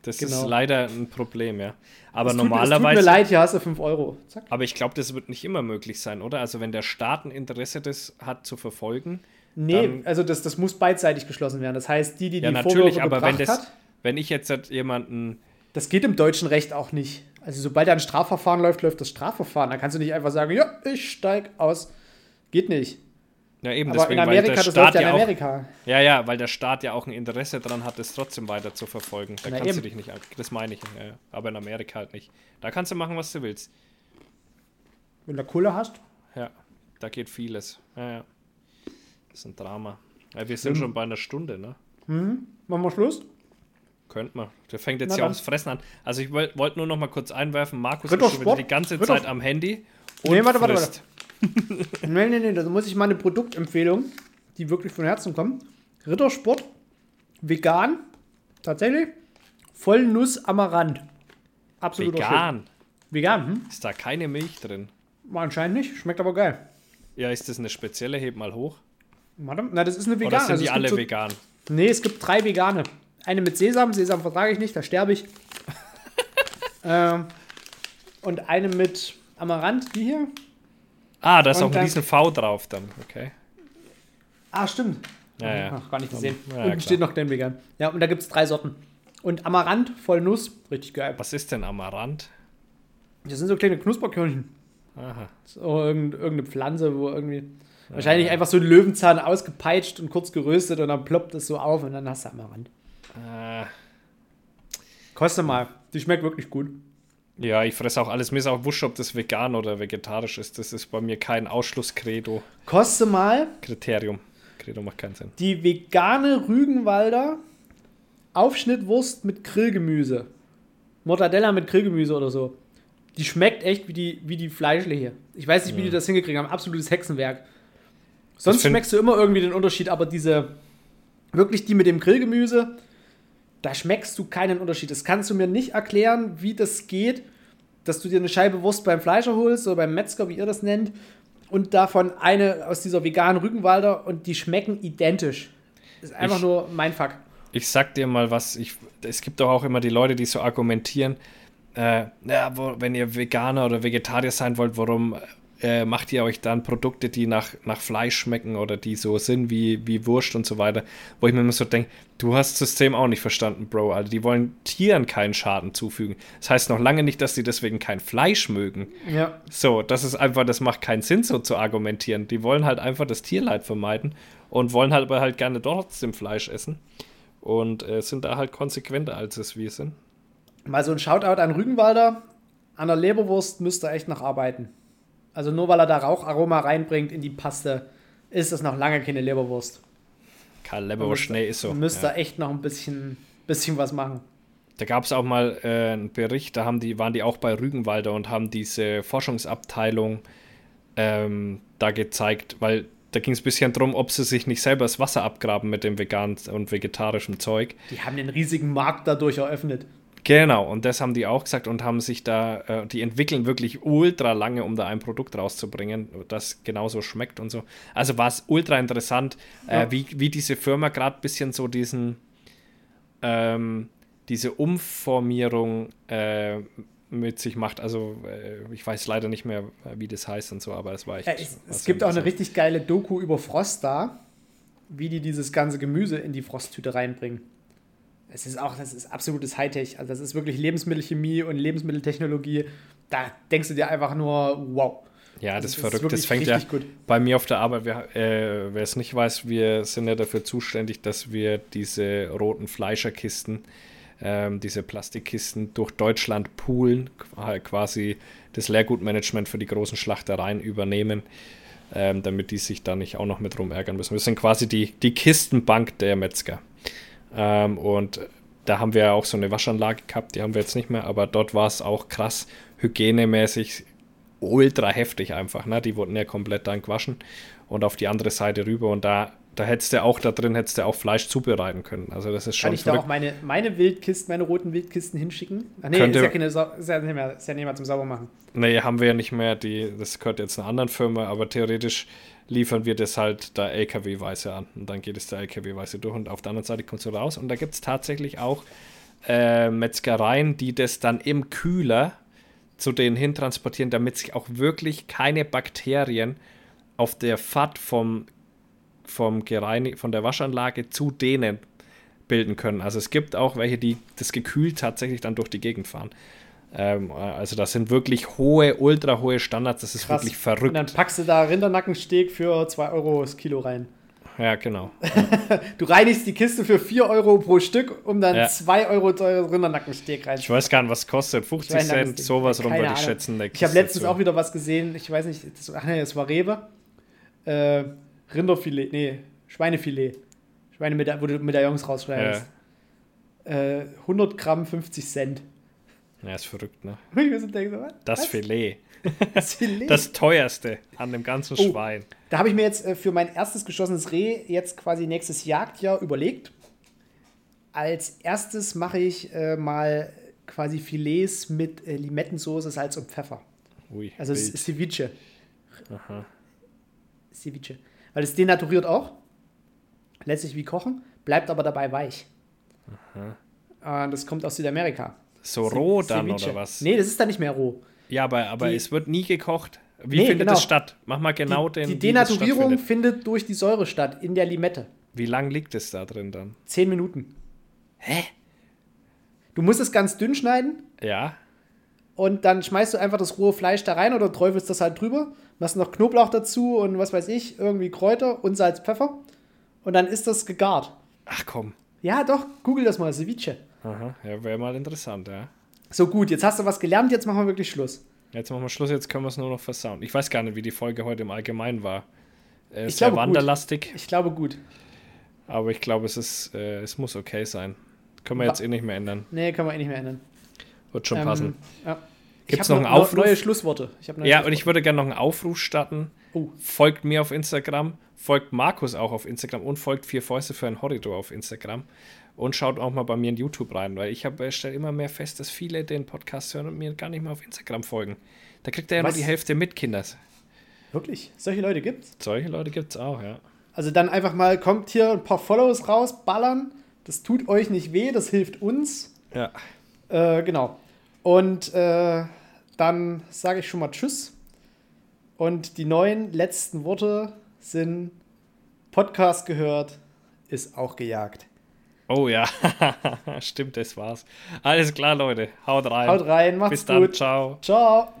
Das Genau. ist leider ein Problem, ja. Aber tut, Es tut normalerweise. mir leid, hier hast du 5 Euro. Zack. Aber ich glaube, das wird nicht immer möglich sein, oder? Also wenn der Staat ein Interesse das hat zu verfolgen. Nee, also das, das muss beidseitig geschlossen werden. Das heißt, die, die Ja, die natürlich, Vorwürfe aber wenn gebracht das, hat, wenn ich jetzt jemanden. Das geht im deutschen Recht auch nicht. Also sobald ein Strafverfahren läuft, läuft das Strafverfahren. Da kannst du nicht einfach sagen, ja, ich steig aus. Geht nicht. Ja, eben, Aber in deswegen, Amerika, weil der das Staat läuft ja in ja auch. Amerika. Ja, ja, weil der Staat ja auch ein Interesse daran hat, es trotzdem weiter zu verfolgen. Da Na kannst eben. du dich nicht. Das meine ich. Ja, aber in Amerika halt nicht. Da kannst du machen, was du willst. Wenn du Kohle hast, Ja, da geht vieles. Ja, ja. Das ist ein Drama. Ja, wir sind Hm. schon bei einer Stunde, ne? machen wir Schluss. Könnte man. Der fängt jetzt Na ja dann. auch das Fressen an. Also ich wollte wollt nur noch mal kurz einwerfen, Markus Ritter ist schon wieder die ganze Ritter- Zeit am Handy und Nee, warte, warte, frisst. (laughs) Nee, nee, nee, da muss ich mal eine Produktempfehlung, die wirklich von Herzen kommt. Rittersport, vegan, tatsächlich, Vollnuss Amaranth. Absoluter Shit. Vegan. Vegan, hm? Ist da keine Milch drin? Anscheinend nicht, schmeckt aber geil. Ja, ist das eine spezielle? Heb mal hoch. Warte, na, das ist eine Oder vegan. sind also die es alle so, vegan? Nee, es gibt drei vegane. Eine mit Sesam, Sesam vertrage ich nicht, da sterbe ich. (laughs) ähm, und eine mit Amaranth, die hier. Ah, da ist Und auch ein riesen V drauf dann. Okay. Ah, stimmt. Ja, ja. Ach, gar nicht gesehen. Ja, ja, Unten klar. steht noch den vegan. Ja, und da gibt es drei Sorten. Und Amaranth voll Nuss, richtig geil. Was ist denn Amaranth? Das sind so kleine Knusperkörnchen. Aha. So irgend- irgendeine Pflanze, wo irgendwie. Wahrscheinlich einfach so ein Löwenzahn ausgepeitscht und kurz geröstet und dann ploppt es so auf und dann hast du Amaranth. Äh, Koste mal. Die schmeckt wirklich gut. ja, ich fresse auch alles. Mir ist auch wurscht, ob das vegan oder vegetarisch ist. Das ist bei mir kein Ausschlusskredo. Koste mal Kriterium. Credo macht keinen Sinn. die vegane Rügenwalder Aufschnittwurst mit Grillgemüse. Mortadella mit Grillgemüse oder so. Die schmeckt echt wie die, wie die Fleischle hier. Ich weiß nicht, wie die das hingekriegt haben. Absolutes Hexenwerk. Sonst schmeckst du immer irgendwie den Unterschied, aber diese, wirklich die mit dem Grillgemüse, da schmeckst du keinen Unterschied. Das kannst du mir nicht erklären, wie das geht, dass du dir eine Scheibe Wurst beim Fleischer holst oder beim Metzger, wie ihr das nennt, und davon eine aus dieser veganen Rügenwalder und die schmecken identisch. Ist einfach Ich- nur mein Fuck. Ich sag dir mal was, ich, es gibt doch auch immer die Leute, die so argumentieren, äh, ja, wo, wenn ihr Veganer oder Vegetarier sein wollt, warum äh, macht ihr euch dann Produkte, die nach, nach Fleisch schmecken oder die so sind wie, wie Wurst und so weiter, wo ich mir immer so denke, du hast das System auch nicht verstanden, Bro, also die wollen Tieren keinen Schaden zufügen. Das heißt noch lange nicht, dass die deswegen kein Fleisch mögen. Ja. So, das ist einfach, das macht keinen Sinn, so zu argumentieren. Die wollen halt einfach das Tierleid vermeiden und wollen halt aber halt gerne trotzdem Fleisch essen und äh, sind da halt konsequenter, als es wir sind. Mal so ein Shoutout an Rügenwalder. An der Leberwurst müsste er echt noch arbeiten. Also nur weil er da Raucharoma reinbringt in die Paste, ist das noch lange keine Leberwurst. Karl Leberwurst, nee, ist so. Müsste Ja. echt noch ein bisschen, bisschen was machen. Da gab es auch mal äh, einen Bericht, da haben die, waren die auch bei Rügenwalder und haben diese Forschungsabteilung ähm, da gezeigt, weil da ging es ein bisschen darum, ob sie sich nicht selber das Wasser abgraben mit dem veganen und vegetarischen Zeug. Die haben den riesigen Markt dadurch eröffnet. Genau, und das haben die auch gesagt und haben sich da, äh, die entwickeln wirklich ultra lange, um da ein Produkt rauszubringen, das genauso schmeckt und so. Also war es ultra interessant, Ja. äh, wie, wie diese Firma gerade ein bisschen so diesen, ähm, diese Umformierung äh, mit sich macht. Also äh, ich weiß leider nicht mehr, wie das heißt und so, aber das war echt. Ja, es, es gibt auch eine richtig geile Doku über Frost da, wie die dieses ganze Gemüse in die Frosttüte reinbringen. Es ist auch, das ist absolutes Hightech. Also das ist wirklich Lebensmittelchemie und Lebensmitteltechnologie. Da denkst du dir einfach nur, wow. Ja, das Also ist verrückt. Das fängt ja gut. bei mir auf der Arbeit. Wir, äh, wer es nicht weiß, wir sind ja dafür zuständig, dass wir diese roten Fleischerkisten, ähm, diese Plastikkisten durch Deutschland poolen, qu- quasi das Leergutmanagement für die großen Schlachtereien übernehmen, ähm, damit die sich da nicht auch noch mit rumärgern müssen. Wir sind quasi die, die Kistenbank der Metzger. Ähm, und da haben wir ja auch so eine Waschanlage gehabt, die haben wir jetzt nicht mehr, aber dort war es auch krass hygienemäßig ultra heftig einfach. Ne? Die wurden ja komplett dann gewaschen und auf die andere Seite rüber und da, da hättest du auch da drin hättest du auch Fleisch zubereiten können. Also das ist schon Kann ich da verrückt. auch meine, meine Wildkisten, meine roten Wildkisten hinschicken? Ach nee, Könnte- ist ja, keine, Sau- ist, ja nicht mehr, ist ja nicht mehr zum Saubermachen. Nee, haben wir ja nicht mehr. Die, das gehört jetzt einer anderen Firma, aber theoretisch liefern wir das halt da LKW-weise an. Und dann geht es da LKW-weise durch und auf der anderen Seite kommt es raus. Und da gibt es tatsächlich auch äh, Metzgereien, die das dann im Kühler zu denen hin transportieren, damit sich auch wirklich keine Bakterien auf der Fahrt vom, vom von der Waschanlage zu denen bilden können. Also es gibt auch welche, die das gekühlt tatsächlich dann durch die Gegend fahren. Ähm, also das sind wirklich hohe, ultra hohe Standards. Das ist Krass. wirklich Und verrückt. dann packst du da Rindernackensteak für 2 Euro das Kilo rein. Ja, genau. (laughs) Du reinigst die Kiste für 4 Euro pro Stück, um dann Ja. 2 Euro teures Rindernackensteak rein. Ich weiß gar nicht, was kostet. 50 Cent, sowas rum würde ich schätzen. Ich habe letztens zu. auch wieder was gesehen, ich weiß nicht, das, ach nee, das war Rewe. Äh, Rinderfilet, nee, Schweinefilet. Schweine, wo du Medaillons rausschneidest. Äh, 100 Gramm 50 Cent. Ja, ist verrückt, ne? (laughs) Und so denke, so? Das Was? Filet. Das Filet. (laughs) Das teuerste an dem ganzen Oh. Schwein. Da habe ich mir jetzt äh, für mein erstes geschossenes Reh jetzt quasi nächstes Jagdjahr überlegt. Als erstes mache ich äh, mal quasi Filets mit äh, Limettensoße, Salz und Pfeffer. Ui, Also es ist Ceviche. Aha. Ceviche. Weil es denaturiert auch. Lässt sich wie kochen, bleibt aber dabei weich. Äh, das kommt aus Südamerika. So Ce- roh dann Ceviche. oder was? Nee, das ist dann nicht mehr roh. Ja, aber, aber Die- es wird nie gekocht. Wie Nee, findet genau. das statt? Mach mal genau die, den. die Denaturierung findet durch die Säure statt, in der Limette. Wie lang liegt es da drin dann? Zehn Minuten. Hä? Du musst es ganz dünn schneiden Ja. und dann schmeißt du einfach das rohe Fleisch da rein oder träufelst das halt drüber. Machst noch Knoblauch dazu und was weiß ich, irgendwie Kräuter und Salz, Pfeffer. Und dann ist das gegart. Ach komm. Ja, doch, google das mal, Ceviche. Aha. Ja, wäre mal interessant, ja. So gut, jetzt hast du was gelernt, jetzt machen wir wirklich Schluss. Jetzt machen wir Schluss, jetzt können wir es nur noch versauen. Ich weiß gar nicht, wie die Folge heute im Allgemeinen war. Äh, Ich sehr glaube, gut. wanderlastig, Ich glaube gut. aber ich glaube, es ist, äh, es muss okay sein. Können wir jetzt eh nicht mehr ändern. Nee, kann man eh nicht mehr ändern. Wird schon Ähm, passen. Ja. Ich hab noch einen Aufruf? Neue Schlussworte. Ich hab neue Ja, und Schlussworte. ich würde gerne noch einen Aufruf starten. Oh. Folgt mir auf Instagram, folgt Markus auch auf Instagram und folgt Vier Fäuste für ein Horridor auf Instagram. Und schaut auch mal bei mir in YouTube rein, weil ich habe stelle immer mehr fest, dass viele den Podcast hören und mir gar nicht mal auf Instagram folgen. Da kriegt er ja Was? nur die Hälfte mit, Kinders. Wirklich? Solche Leute gibt's? Solche Leute gibt es auch, ja. Also dann einfach mal, kommt hier ein paar Follows raus, ballern. Das tut euch nicht weh, das hilft uns. Ja. Äh, genau. Und äh, dann sage ich schon mal Tschüss. Und die neuen letzten Worte sind Podcast gehört, ist auch gejagt. Oh ja, (laughs) stimmt, das war's. Alles klar, Leute. Haut rein. Haut rein, macht's Bis dann, gut. ciao. Ciao.